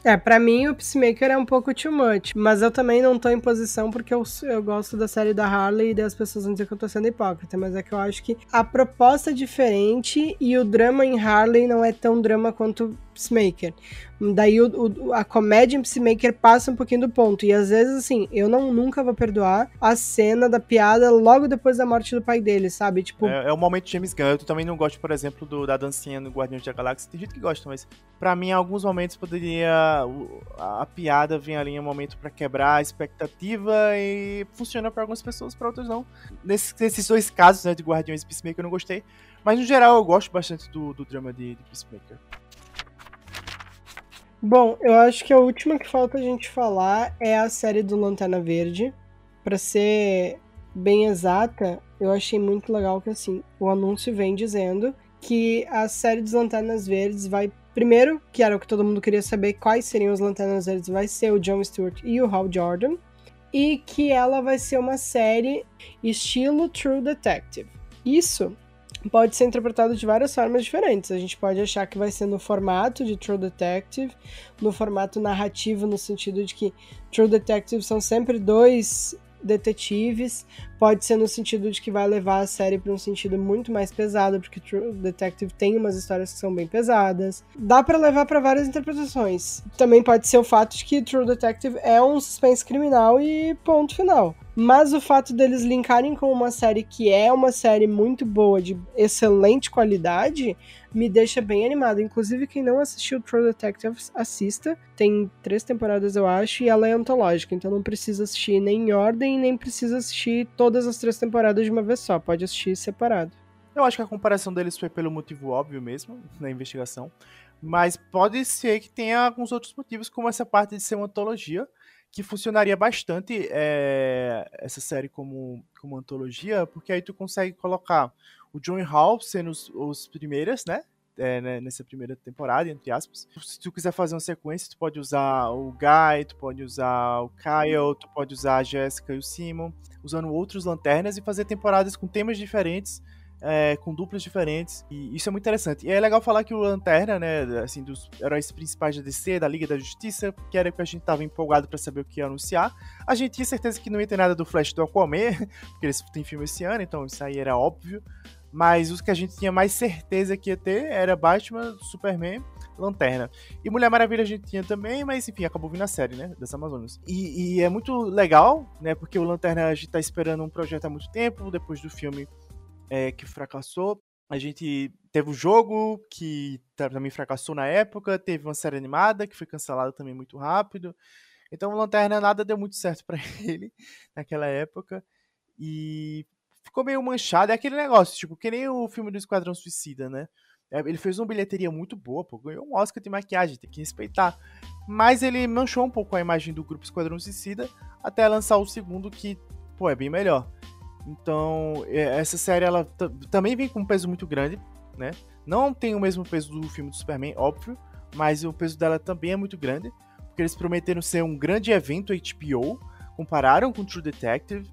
É, para mim o Peacemaker é um pouco too much, mas eu também não tô em posição porque eu, eu gosto da série da Harley e das pessoas vão dizer que eu tô sendo hipócrita, mas é que eu acho que a proposta é diferente e o drama em Harley não é tão drama quanto Peacemaker. Daí o, o, a comédia em Peacemaker passa um pouquinho do ponto. E às vezes, assim, eu não nunca vou perdoar a cena da piada logo depois da morte do pai dele, sabe? Tipo. É, é o momento de James Gunn. Eu também não gosto, por exemplo, do, da dancinha no Guardiões da Galáxia. Tem gente que gosta, mas para mim, em alguns momentos poderia. A, a piada vir ali em um momento para quebrar a expectativa e funciona para algumas pessoas, para outras não. Nesses, dois casos, né, de Guardiões e Peacemaker, eu não gostei. Mas no geral, eu gosto bastante do, do drama de, de Peacemaker. Bom, eu acho que a última que falta a gente falar é a série do Lanterna Verde. Para ser bem exata, eu achei muito legal que assim, o anúncio vem dizendo que a série dos Lanternas Verdes vai. Primeiro, que era o que todo mundo queria saber, quais seriam os Lanternas Verdes, vai ser o John Stewart e o Hal Jordan. E que ela vai ser uma série estilo True Detective. Isso pode ser interpretado de várias formas diferentes. A gente pode achar que vai ser no formato de True Detective, no formato narrativo, no sentido de que True Detective são sempre dois detetives, pode ser no sentido de que vai levar a série para um sentido muito mais pesado, porque True Detective tem umas histórias que são bem pesadas. Dá para levar para várias interpretações. Também pode ser o fato de que True Detective é um suspense criminal e ponto final. Mas o fato deles linkarem com uma série que é uma série muito boa, de excelente qualidade, me deixa bem animado. Inclusive, quem não assistiu True Detective, assista. Tem três temporadas, eu acho, e ela é antológica, então não precisa assistir nem em ordem, nem precisa assistir todas as três temporadas de uma vez só. Pode assistir separado. Eu acho que a comparação deles foi pelo motivo óbvio mesmo, na investigação. Mas pode ser que tenha alguns outros motivos, como essa parte de ser uma antologia que funcionaria bastante é, essa série como, como antologia, porque aí tu consegue colocar o John Hall sendo os, os primeiras, né? É, né, nessa primeira temporada, entre aspas. Se tu quiser fazer uma sequência, tu pode usar o Guy, tu pode usar o Kyle, tu pode usar a Jessica e o Simon, usando outros lanternas e fazer temporadas com temas diferentes é, com duplas diferentes. E isso é muito interessante. E é legal falar que o Lanterna, né, assim, dos heróis principais da DC, da Liga da Justiça, que era o que a gente tava empolgado para saber o que ia anunciar. A gente tinha certeza que não ia ter nada do Flash do Aquaman, porque eles têm filme esse ano, então isso aí era óbvio. Mas os que a gente tinha mais certeza que ia ter era Batman, Superman, Lanterna. E Mulher Maravilha a gente tinha também, mas enfim, acabou vindo a série, né? Das Amazonas. E, e é muito legal, né? Porque o Lanterna a gente tá esperando um projeto há muito tempo, depois do filme é, que fracassou. A gente teve o jogo que também fracassou na época, teve uma série animada que foi cancelada também muito rápido. Então, o Lanterna nada deu muito certo para ele naquela época e ficou meio manchado. É aquele negócio, tipo, que nem o filme do Esquadrão Suicida, né? É, ele fez uma bilheteria muito boa, pô, ganhou um Oscar de maquiagem, tem que respeitar. Mas ele manchou um pouco a imagem do grupo Esquadrão Suicida até lançar o segundo que, pô, é bem melhor. Então, é, essa série ela também vem com um peso muito grande, né? Não tem o mesmo peso do filme do Superman, óbvio, mas o peso dela também é muito grande, porque eles prometeram ser um grande evento HBO, compararam com True Detective.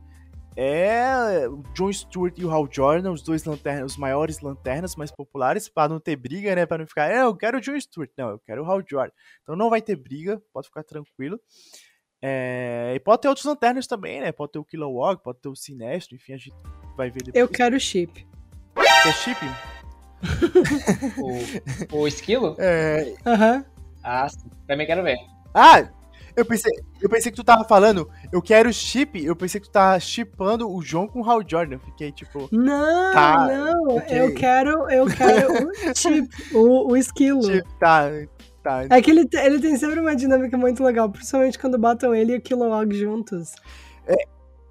É o John Stewart e o Hal Jordan, os dois lanternas, os maiores lanternas mais populares, para não ter briga, né? Para não ficar, é, eu quero o John Stewart, não, eu quero o Hal Jordan. Então não vai ter briga, pode ficar tranquilo. É, e pode ter outros lanternas também, né? Pode ter o Kilowog, pode ter o Sinestro, enfim, a gente vai ver depois. Eu quero chip. Quer chip? o, o esquilo? É. Aham. Uhum. Ah, sim. Também quero ver. Ah! Eu pensei, eu pensei que tu tava falando, eu quero chip, eu pensei que tu tava chipando o João com o Hal Jordan. Fiquei tipo. Não, tá, não, okay. eu quero, eu quero o chip, o, o esquilo. Chip, tá, Tá. É que ele, ele tem sempre uma dinâmica muito legal, principalmente quando batam ele e o Kilowog juntos. É,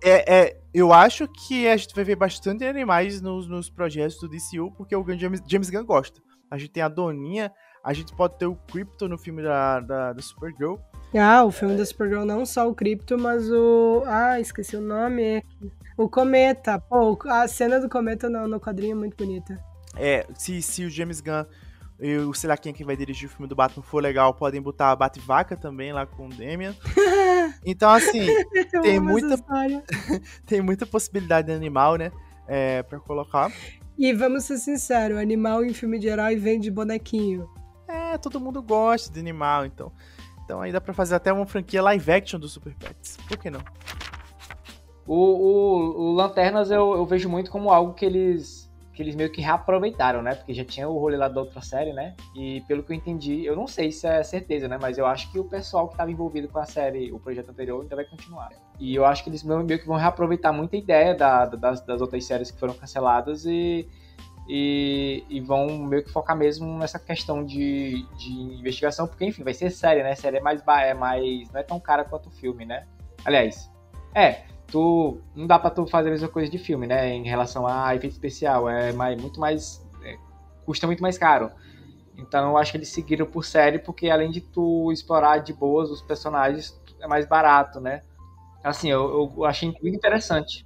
é, é, eu acho que a gente vai ver bastante animais nos, nos projetos do DCU, porque o James, James Gunn gosta. A gente tem a Doninha, a gente pode ter o Crypto no filme da, da, da Supergirl. Ah, o filme é... da Supergirl, não só o Crypto, mas o. Ah, esqueci o nome. O Cometa. Pô, a cena do Cometa no, no quadrinho é muito bonita. É, se, se o James Gunn eu sei lá quem é que vai dirigir o filme do Batman for legal, podem botar a Bat-Vaca também lá com o Damian. Então, assim, tem muita, tem muita possibilidade de animal, né? É, pra colocar. E vamos ser sinceros, animal em filme de herói vem de bonequinho. É, todo mundo gosta de animal, então. Então aí dá pra fazer até uma franquia live action do Super Pets. Por que não? O, o, o Lanternas eu, eu vejo muito como algo que eles que eles meio que reaproveitaram, né? Porque já tinha o rolê lá da outra série, né? E pelo que eu entendi, eu não sei se é certeza, né? Mas eu acho que o pessoal que estava envolvido com a série, o projeto anterior, ainda vai continuar. E eu acho que eles meio que vão reaproveitar muita ideia da, das, das outras séries que foram canceladas e, e, e, vão meio que focar mesmo nessa questão de, de investigação, porque enfim, vai ser série, né? Série é mais, é mais. não é tão cara quanto o filme, né? Aliás, é, tu não dá para tu fazer a mesma coisa de filme, né? Em relação a efeito especial, é mais, muito mais é, custa muito mais caro. Então eu acho que eles seguiram por série porque além de tu explorar de boas os personagens, é mais barato, né? Assim, eu, eu achei muito interessante.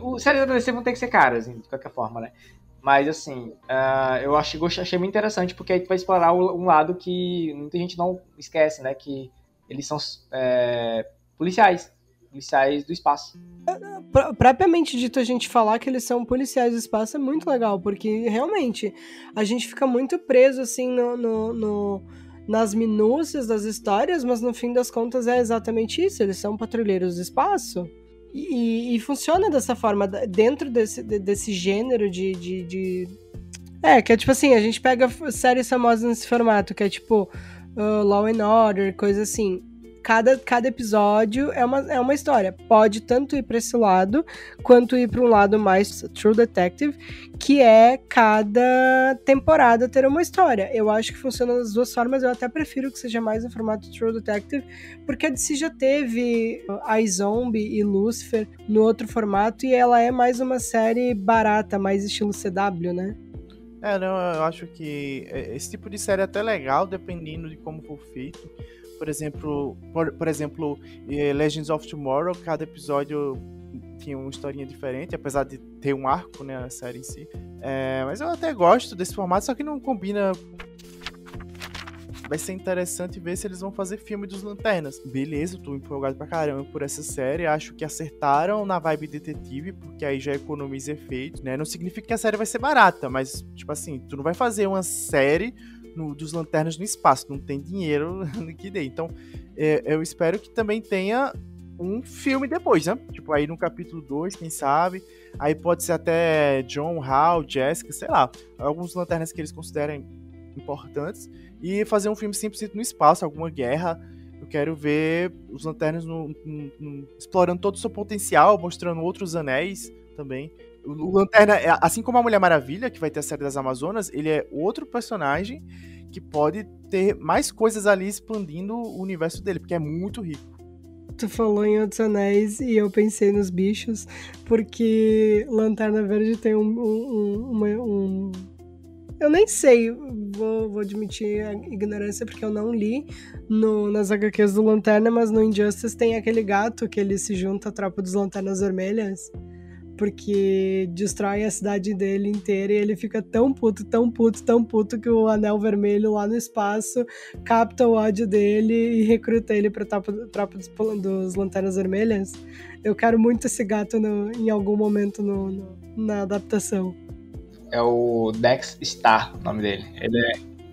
O séries da DC vão ter que ser caras, de qualquer forma, né? Mas, assim, uh, eu achei, achei muito interessante porque a gente vai explorar um lado que muita gente não esquece, né? Que eles são é, policiais. Policiais do espaço. Propriamente dito, a gente falar que eles são policiais do espaço é muito legal, porque realmente a gente fica muito preso, assim, no, no, no nas minúcias das histórias, mas no fim das contas é exatamente isso. Eles são patrulheiros do espaço. E, e, funciona dessa forma, dentro desse, desse gênero de, de, de, É, que é tipo assim, a gente pega séries famosas nesse formato, que é tipo uh, Law and Order, coisa assim cada, cada episódio é uma, é uma história. Pode tanto ir para esse lado, quanto ir para um lado mais True Detective, que é cada temporada ter uma história. Eu acho que funciona das duas formas. Eu até prefiro que seja mais no formato True Detective, porque a DC já teve a Zombie e Lucifer no outro formato, e ela é mais uma série barata, mais estilo CW, né? É, não, eu acho que é, esse tipo de série é até legal, dependendo de como for feito por exemplo, por, por exemplo, eh, Legends of Tomorrow, cada episódio tinha uma historinha diferente, apesar de ter um arco, né, a série em si. É, mas eu até gosto desse formato, só que não combina vai ser interessante ver se eles vão fazer filme dos Lanternas. Beleza, tô empolgado pra caramba por essa série. Acho que acertaram na vibe detetive, porque aí já economiza efeito, né? Não significa que a série vai ser barata, mas, tipo assim, tu não vai fazer uma série no, dos lanternas no espaço, não tem dinheiro que dê. Então, é, eu espero que também tenha um filme depois, né? Tipo, aí no capítulo 2, quem sabe. Aí pode ser até John, Hal, Jessica, sei lá. Alguns lanternas que eles considerem importantes. E fazer um filme 100% no espaço, alguma guerra. Eu quero ver os lanternas no, no, no, explorando todo o seu potencial, mostrando outros anéis também. O Lanterna, é, assim como a Mulher Maravilha, que vai ter a série das Amazonas, ele é outro personagem que pode ter mais coisas ali expandindo o universo dele, porque é muito rico. Tu falou em Outros Anéis e eu pensei nos bichos, porque Lanterna Verde tem um. um, uma, um... Eu nem sei, vou, vou, admitir a ignorância porque eu não li no, nas HQs do Lanterna, mas no Injustice tem aquele gato que ele se junta à tropa dos Lanternas Vermelhas porque destrói a cidade dele inteira e ele fica tão puto, tão puto, tão puto que o Anel Vermelho lá no espaço capta o ódio dele e recruta ele pra tropa, tropa dos, dos Lanternas Vermelhas. Eu quero muito esse gato no, em algum momento no, no, na adaptação. É o Dex Star, o nome dele. Ele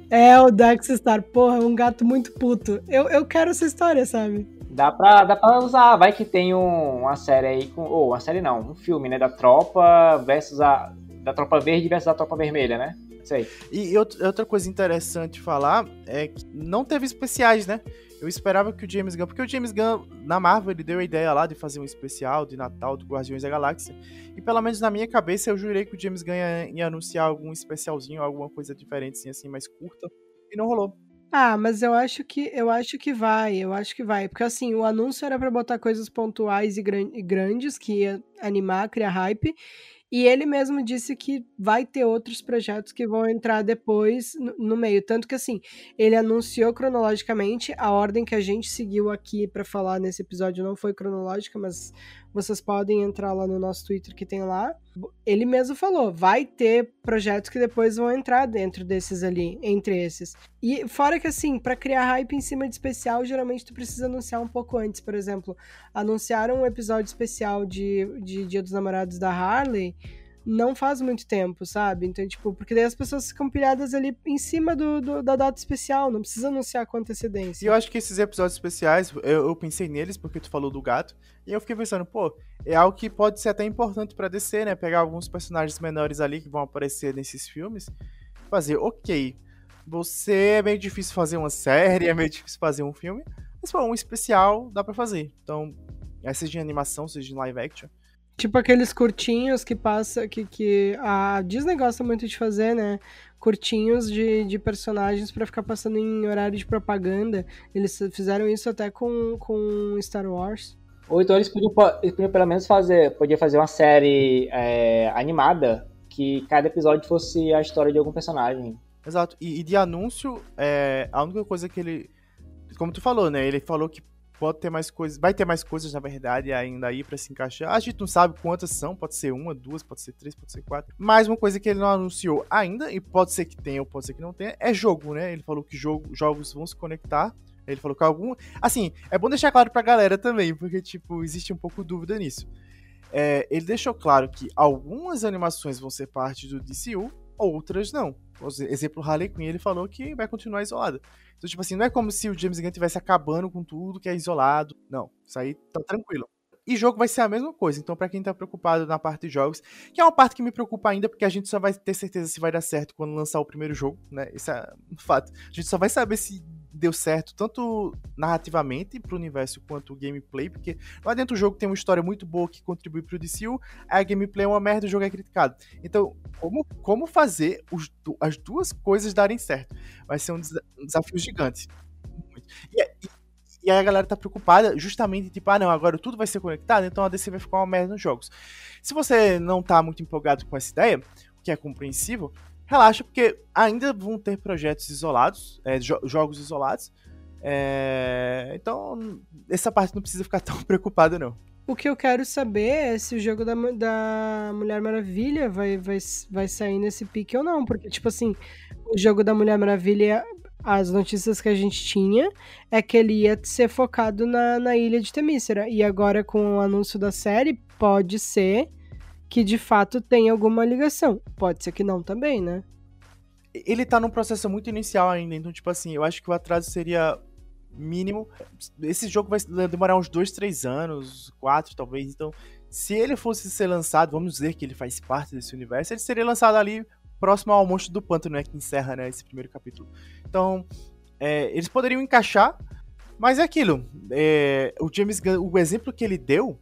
é. É, o Dex Star. Porra, é um gato muito puto. Eu, eu quero essa história, sabe? Dá pra, dá pra usar, vai que tem um, uma série aí, com, ou uma série não, um filme, né, da Tropa versus a, da Tropa Verde versus a Tropa Vermelha, né? Aí. E outra coisa interessante falar é que não teve especiais, né? Eu esperava que o James Gunn, porque o James Gunn, na Marvel, ele deu a ideia lá de fazer um especial de Natal do Guardiões da Galáxia. E pelo menos na minha cabeça eu jurei que o James Gunn ia, ia anunciar algum especialzinho, alguma coisa diferente, assim, assim, mais curta. E não rolou. Ah, mas eu acho que eu acho que vai, eu acho que vai, porque assim, o anúncio era para botar coisas pontuais e, gran e grandes que ia animar, criar hype, e ele mesmo disse que vai ter outros projetos que vão entrar depois no, no meio. Tanto que, assim, ele anunciou cronologicamente. A ordem que a gente seguiu aqui para falar nesse episódio não foi cronológica, mas vocês podem entrar lá no nosso Twitter que tem lá. Ele mesmo falou: vai ter projetos que depois vão entrar dentro desses ali, entre esses. E fora que, assim, para criar hype em cima de especial, geralmente tu precisa anunciar um pouco antes. Por exemplo, anunciaram um episódio especial de, de Dia dos Namorados da Harley não faz muito tempo, sabe? Então, tipo, porque daí as pessoas ficam pilhadas ali em cima do, do, da data especial, não precisa anunciar com antecedência. E eu acho que esses episódios especiais, eu, eu, pensei neles porque tu falou do gato, e eu fiquei pensando, pô, é algo que pode ser até importante para descer, né? Pegar alguns personagens menores ali que vão aparecer nesses filmes, fazer, ok, você é meio difícil fazer uma série, é meio difícil fazer um filme, mas pô, um especial dá para fazer. Então, seja de animação, seja de live action, Tipo aqueles curtinhos que passa, que, que a Disney gosta muito de fazer, né? Curtinhos de, de personagens para ficar passando em horário de propaganda. Eles fizeram isso até com, com Star Wars. Ou então eles podiam, eles podiam pelo menos fazer, podia fazer uma série é, animada que cada episódio fosse a história de algum personagem. Exato. E, e de anúncio, é, a única coisa que ele. Como tu falou, né? Ele falou que pode ter mais coisas, vai ter mais coisas na verdade ainda aí para se encaixar. A gente não sabe quantas são, pode ser uma, duas, pode ser três, pode ser quatro. Mas uma coisa que ele não anunciou ainda e pode ser que tenha ou pode ser que não tenha é jogo, né? Ele falou que jogo, jogos vão se conectar. Ele falou que algum, assim, é bom deixar claro pra galera também, porque tipo existe um pouco dúvida nisso. É, ele deixou claro que algumas animações vão ser parte do DCU, outras não. Por exemplo, Harley Quinn, ele falou que vai continuar isolada. Então, tipo assim, não é como se o James Gunn estivesse acabando com tudo que é isolado. Não, isso aí tá tranquilo. E jogo vai ser a mesma coisa. Então, para quem tá preocupado na parte de jogos, que é uma parte que me preocupa ainda, porque a gente só vai ter certeza se vai dar certo quando lançar o primeiro jogo, né? Isso é um fato. A gente só vai saber se deu certo tanto narrativamente pro universo quanto o gameplay, porque lá dentro do jogo tem uma história muito boa que contribui pro DCU, a gameplay é uma merda o jogo é criticado. Então, como, como fazer os, as duas coisas darem certo? Vai ser um, um desafio gigante. E, e, e, aí a galera tá preocupada justamente, tipo, ah não, agora tudo vai ser conectado, então a DC vai ficar uma merda nos jogos. Se você não tá muito empolgado com essa ideia, o que é compreensível, relaxa, porque ainda vão ter projetos isolados, é, jo jogos isolados. É, então, essa parte não precisa ficar tão preocupado, não. O que eu quero saber é se o jogo da, da Mulher Maravilha vai, vai, vai sair nesse pique ou não. Porque, tipo assim, o jogo da Mulher Maravilha, as notícias que a gente tinha é que ele ia ser focado na, na ilha de Temícera. E agora, com o anúncio da série, pode ser que de fato tem alguma ligação. Pode ser que não também, né? Ele tá num processo muito inicial ainda, então, tipo assim, eu acho que o atraso seria mínimo. Esse jogo vai demorar uns dois, três anos, quatro talvez. Então, se ele fosse ser lançado, vamos dizer que ele faz parte desse universo, ele seria lançado ali próximo ao Monstro do Pântano, né? Que encerra né, esse primeiro capítulo. Então, é, eles poderiam encaixar, mas é aquilo. É, o James Gunn, o exemplo que ele deu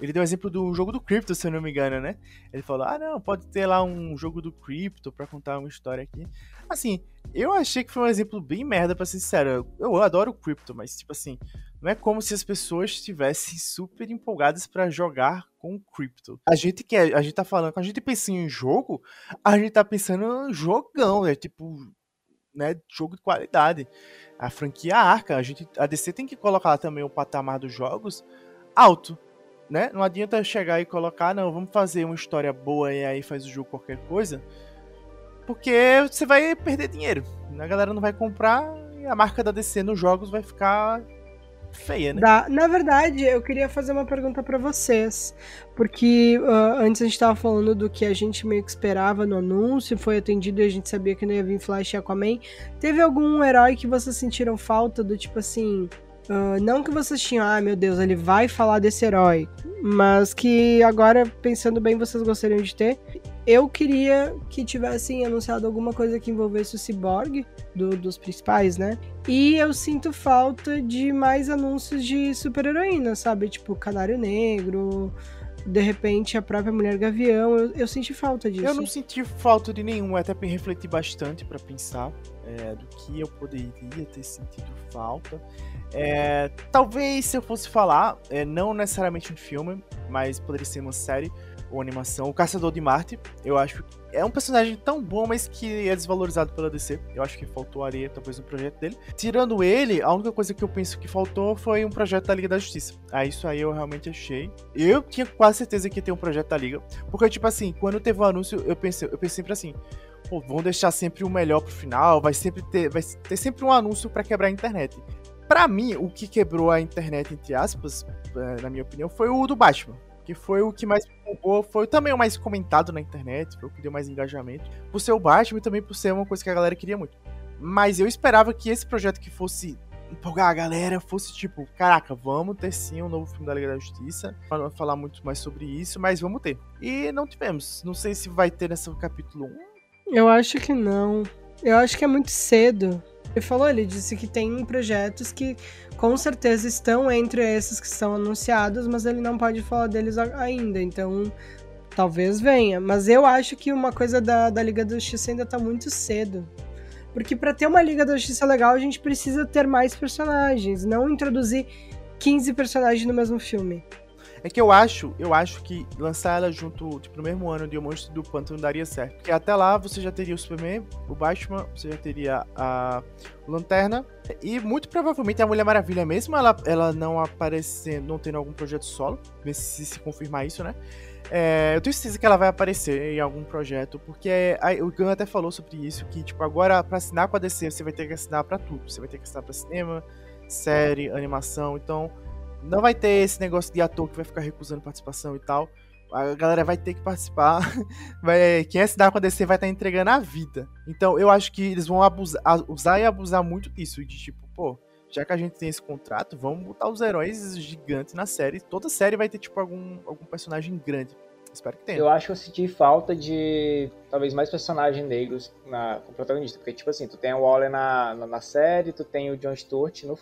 ele deu o exemplo do jogo do Crypto, se eu não me engano, né? Ele falou: ah, não, pode ter lá um jogo do Crypto pra contar uma história aqui. Assim, eu achei que foi um exemplo bem merda, pra ser sincero. Eu adoro o Crypto, mas, tipo assim, não é como se as pessoas estivessem super empolgadas para jogar com o Crypto. A gente quer, a gente tá falando, quando a gente pensa em jogo, a gente tá pensando em jogão, né? Tipo, né, jogo de qualidade. A franquia Arca, a gente, a DC tem que colocar também o patamar dos jogos alto né? Não adianta chegar e colocar, não, vamos fazer uma história boa e aí faz o jogo qualquer coisa. Porque você vai perder dinheiro. A galera não vai comprar e a marca da DC nos jogos vai ficar feia, né? Na verdade, eu queria fazer uma pergunta para vocês. Porque uh, antes a gente tava falando do que a gente meio que esperava no anúncio, foi atendido e a gente sabia que não ia vir Flash e Aquaman. Teve algum herói que vocês sentiram falta do tipo assim. Uh, não que vocês tinham, ah, meu Deus, ele vai falar desse herói, mas que agora, pensando bem, vocês gostariam de ter. Eu queria que tivessem anunciado alguma coisa que envolvesse o Cyborg, do, dos principais, né? E eu sinto falta de mais anúncios de super-heroína, sabe? Tipo, Canário Negro, de repente a própria Mulher Gavião. Eu, eu senti falta disso. Eu não senti falta de nenhum, até refleti bastante para pensar é, do que eu poderia ter sentido falta. É, talvez se eu fosse falar, é, não necessariamente um filme, mas poderia ser uma série ou animação. O Caçador de Marte, eu acho que é um personagem tão bom, mas que é desvalorizado pela DC. Eu acho que faltou areia, talvez, no projeto dele. Tirando ele, a única coisa que eu penso que faltou foi um projeto da Liga da Justiça. Ah, isso aí eu realmente achei. Eu tinha quase certeza que ia ter um projeto da Liga. Porque, tipo assim, quando teve o um anúncio, eu pensei, eu pensei sempre assim. Pô, vão deixar sempre o melhor pro final, vai sempre ter, vai ter sempre um anúncio para quebrar a internet. Para mim, o que quebrou a internet, entre aspas, é, na minha opinião, foi o do Batman. Que foi o que mais bombou, foi também o mais comentado na internet, foi o que deu mais engajamento. Por ser o Batman e também por ser uma coisa que a galera queria muito. Mas eu esperava que esse projeto que fosse empolgar a galera fosse tipo, caraca, vamos ter sim um novo filme da Liga da Justiça. Pra não falar muito mais sobre isso, mas vamos ter. E não tivemos. Não sei se vai ter nesse capítulo 1. Eu acho que não. Eu acho que é muito cedo. Falou, ele disse que tem projetos que com certeza estão entre esses que são anunciados, mas ele não pode falar deles ainda, então talvez venha. Mas eu acho que uma coisa da, da Liga da Justiça ainda tá muito cedo. Porque para ter uma Liga da Justiça legal, a gente precisa ter mais personagens, não introduzir 15 personagens no mesmo filme. É que eu acho, eu acho que lançar ela junto, tipo, no mesmo ano de O Monstro do Pântano daria certo. Porque até lá você já teria o Superman, o Batman, você já teria a Lanterna. E muito provavelmente a Mulher Maravilha, mesmo ela, ela não aparecendo, não tendo algum projeto solo, se se confirmar isso, né? É, eu tenho certeza que ela vai aparecer em algum projeto, porque a, o Gun até falou sobre isso, que tipo, agora pra assinar com a DC, você vai ter que assinar pra tudo. Você vai ter que assinar pra cinema, série, animação, então não vai ter esse negócio de ator que vai ficar recusando participação e tal. A galera vai ter que participar. Vai, quem assinar com a DC vai estar tá entregando a vida. Então eu acho que eles vão abusar, usar e abusar muito disso. De tipo, pô, já que a gente tem esse contrato, vamos botar os heróis gigantes na série. Toda série vai ter, tipo, algum, algum personagem grande. Espero que tenha. Eu acho que eu senti falta de talvez mais personagens negros na, como protagonista. Porque, tipo assim, tu tem o Waller na, na, na série, tu tem o John Stewart no,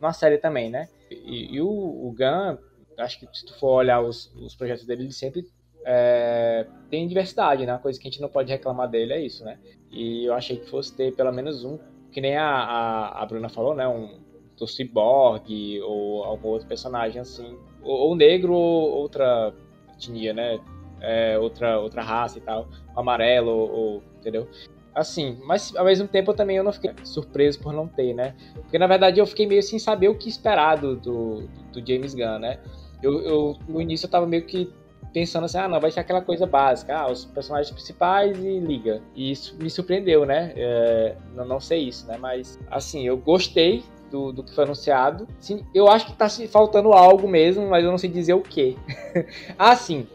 na série também, né? E, e o, o Gunn, acho que se tu for olhar os, os projetos dele, ele sempre é, tem diversidade, né? Coisa que a gente não pode reclamar dele é isso, né? E eu achei que fosse ter pelo menos um, que nem a, a, a Bruna falou, né? Um do Cyborg ou algum outro personagem assim. Ou, ou negro ou outra etnia, né? É, outra, outra raça e tal. Amarelo ou, ou entendeu? Assim, mas ao mesmo tempo eu também eu não fiquei surpreso por não ter, né? Porque na verdade eu fiquei meio sem saber o que esperar do, do, do James Gunn, né? Eu, eu, no início eu tava meio que pensando assim, ah, não, vai ser aquela coisa básica, ah, os personagens principais e liga. E isso me surpreendeu, né? É, não, não sei isso, né? Mas, assim, eu gostei do, do, que foi anunciado. Sim, eu acho que tá faltando algo mesmo, mas eu não sei dizer o que. ah, sim.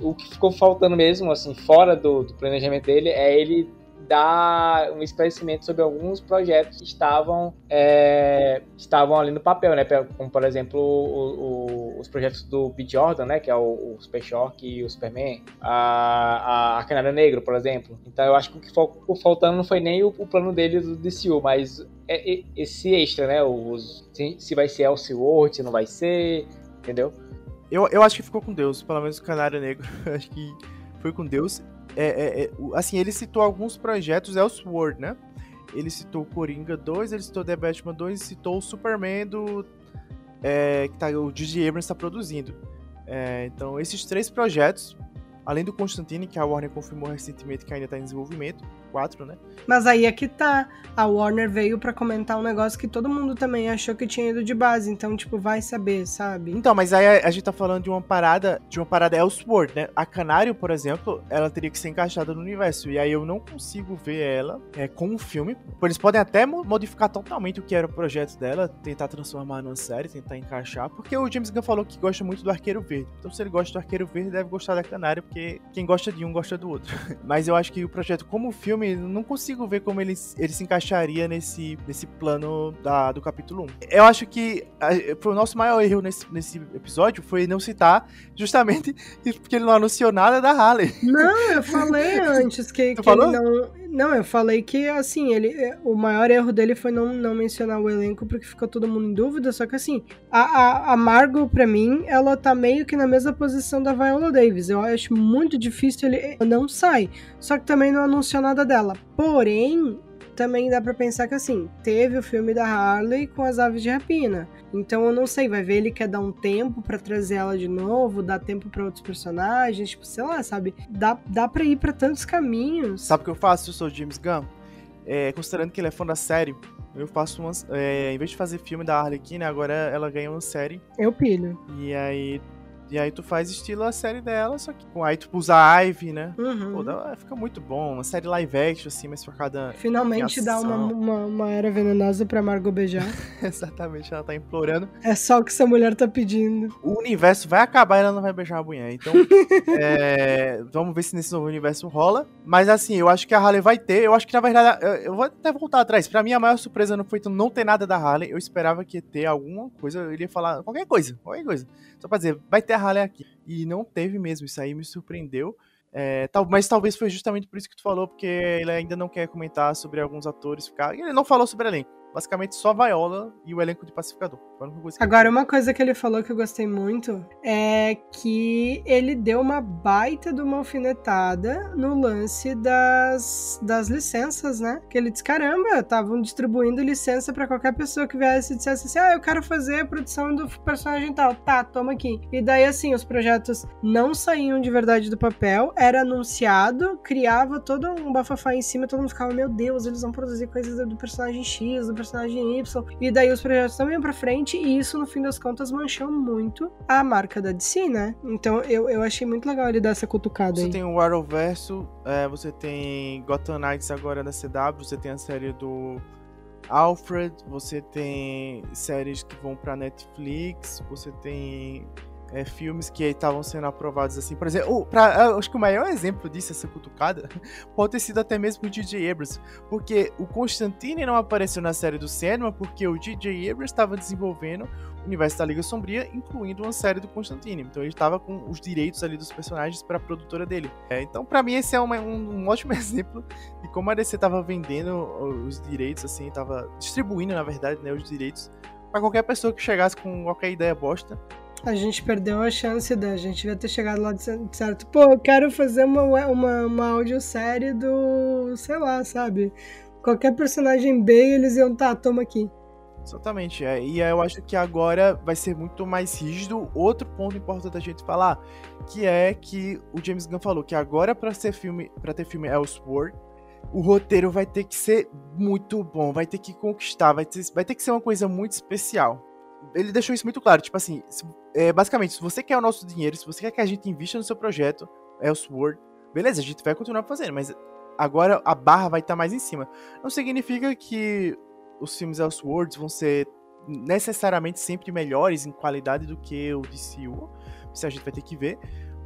O que ficou faltando mesmo, assim, fora do, do planejamento dele, é ele dar um esclarecimento sobre alguns projetos que estavam, é, estavam ali no papel, né? Como, por exemplo, o, o, os projetos do Pete Jordan, né? Que é o, o Super Shock e o Superman. A, a, a Canário Negro, por exemplo. Então eu acho que o que ficou faltando não foi nem o, o plano dele do DCU, mas é, é, esse extra, né? Os, se, se vai ser Elseworld, se não vai ser, entendeu? Eu, eu acho que ficou com Deus, pelo menos o Canário Negro. acho que foi com Deus. É, é, é, assim, ele citou alguns projetos Elseworld, né? Ele citou Coringa 2, ele citou The Batman 2 e citou o Superman do. É, que tá, o J.J. Abrams está produzindo. É, então, esses três projetos, além do Constantine, que a Warner confirmou recentemente que ainda está em desenvolvimento, 4, né? Mas aí é que tá. A Warner veio para comentar um negócio que todo mundo também achou que tinha ido de base. Então, tipo, vai saber, sabe? Então, mas aí a, a gente tá falando de uma parada, de uma parada Elseworld, né? A Canário, por exemplo, ela teria que ser encaixada no universo. E aí eu não consigo ver ela é, com um filme. Eles podem até modificar totalmente o que era o projeto dela, tentar transformar numa série, tentar encaixar. Porque o James Gunn falou que gosta muito do Arqueiro Verde. Então, se ele gosta do Arqueiro Verde, deve gostar da Canário, porque quem gosta de um gosta do outro. mas eu acho que o projeto, como filme, filme, não consigo ver como ele, ele se encaixaria nesse, nesse plano da, do capítulo 1. Eu acho que a, o nosso maior erro nesse, nesse episódio foi não citar justamente porque ele não anunciou nada da Harley. Não, eu falei antes que, que ele não. Não, eu falei que, assim, ele, o maior erro dele foi não, não mencionar o elenco, porque ficou todo mundo em dúvida, só que, assim, a, a, a Margot, pra mim, ela tá meio que na mesma posição da Viola Davis. Eu acho muito difícil ele não sai. Só que também não anunciou nada dela. Porém, também dá para pensar que assim, teve o filme da Harley com as aves de rapina. Então eu não sei, vai ver ele quer dar um tempo para trazer ela de novo, dar tempo para outros personagens, tipo, sei lá, sabe? Dá, dá para ir para tantos caminhos. Sabe o que eu faço? Eu sou James Gunn. É, considerando que ele é fã da série, eu faço umas. É, em vez de fazer filme da Harley Quinn, agora ela ganha uma série. Eu pilho. E aí e aí tu faz estilo a série dela, só que com aí tu usa a Ivy, né? Uhum. Pô, dá, fica muito bom. Uma série live action, assim, mas focada. Finalmente dá uma, uma, uma, era venenosa pra Margot beijar. Exatamente, ela tá implorando. É só o que essa mulher tá pedindo. O universo vai acabar e ela não vai beijar a mulher. Então, é, vamos ver se nesse novo universo rola. Mas assim, eu acho que a Harley vai ter. Eu acho que na verdade, eu vou até voltar atrás. Pra mim, a maior surpresa não foi não ter nada da Harley. Eu esperava que ia ter alguma coisa. Eu iria falar qualquer coisa, qualquer coisa. Só pra dizer, vai ter a Harley aqui. E não teve mesmo, isso aí me surpreendeu. É, tal, mas talvez foi justamente por isso que tu falou, porque ele ainda não quer comentar sobre alguns atores ficar. Ele não falou sobre elenco. Basicamente só Viola e o elenco de Pacificador. Agora, uma coisa que ele falou que eu gostei muito é que ele deu uma baita de uma alfinetada no lance das, das licenças, né? Que ele disse: caramba, estavam distribuindo licença pra qualquer pessoa que viesse e dissesse assim: ah, eu quero fazer a produção do personagem tal. Tá, toma aqui. E daí, assim, os projetos não saíam de verdade do papel, era anunciado, criava todo um bafafá em cima, todo mundo ficava: meu Deus, eles vão produzir coisas do personagem X, do personagem Y. E daí os projetos não iam pra frente, e isso, no fim das contas, manchou muito a marca da DC, né? Então eu, eu achei muito legal ele dar essa cutucada Você aí. tem o Arrowverso, é, você tem Gotham Knights agora da CW, você tem a série do Alfred, você tem séries que vão pra Netflix, você tem é, filmes que estavam sendo aprovados assim. Por exemplo, oh, pra, acho que o maior exemplo disso, essa cutucada, pode ter sido até mesmo o DJ Abrams, porque o Constantine não apareceu na série do cinema porque o DJ Abrams estava desenvolvendo o universo da Liga Sombria, incluindo uma série do Constantine. Então ele estava com os direitos ali dos personagens para a produtora dele. É, então, para mim, esse é uma, um, um, ótimo exemplo de como a DC estava vendendo os direitos, assim, estava distribuindo, na verdade, né, os direitos para qualquer pessoa que chegasse com qualquer ideia bosta. A gente perdeu a chance da gente devia ter chegado lá de certo. Pô, eu quero fazer uma, uma, uma audiosérie do. sei lá, sabe? Qualquer personagem B, eles iam, tá, toma aqui. Exatamente, é. e eu acho que agora vai ser muito mais rígido. Outro ponto importante da gente falar, que é que o James Gunn falou que agora para ser filme, para ter filme Elseworld, o roteiro vai ter que ser muito bom, vai ter que conquistar, vai ter, vai ter que ser uma coisa muito especial. Ele deixou isso muito claro, tipo assim, é, basicamente, se você quer o nosso dinheiro, se você quer que a gente invista no seu projeto, Elseworld, beleza, a gente vai continuar fazendo, mas agora a barra vai estar tá mais em cima. Não significa que os filmes Elseworlds vão ser necessariamente sempre melhores em qualidade do que o DCU, isso a gente vai ter que ver,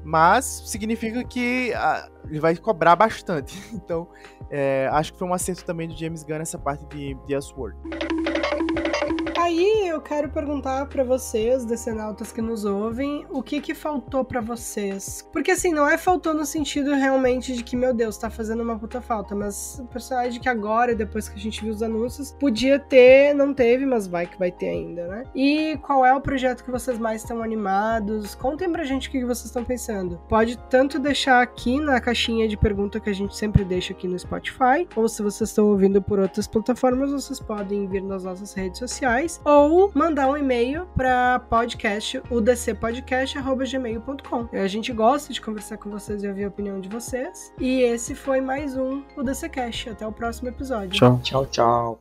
mas significa que ah, ele vai cobrar bastante. Então, é, acho que foi um acerto também do James Gunn essa parte de, de Elseworld. Aí eu quero perguntar para vocês, decenautas que nos ouvem, o que que faltou para vocês? Porque assim, não é faltou no sentido realmente de que, meu Deus, tá fazendo uma puta falta, mas o personagem que agora, depois que a gente viu os anúncios, podia ter, não teve, mas vai que vai ter ainda, né? E qual é o projeto que vocês mais estão animados? Contem pra gente o que vocês estão pensando. Pode tanto deixar aqui na caixinha de pergunta que a gente sempre deixa aqui no Spotify, ou se vocês estão ouvindo por outras plataformas, vocês podem vir nas nossas redes sociais ou mandar um e-mail para podcast udcpodcast@gmail.com. A gente gosta de conversar com vocês e ouvir a opinião de vocês. E esse foi mais um UDCcast. Até o próximo episódio. Tchau, tchau, tchau.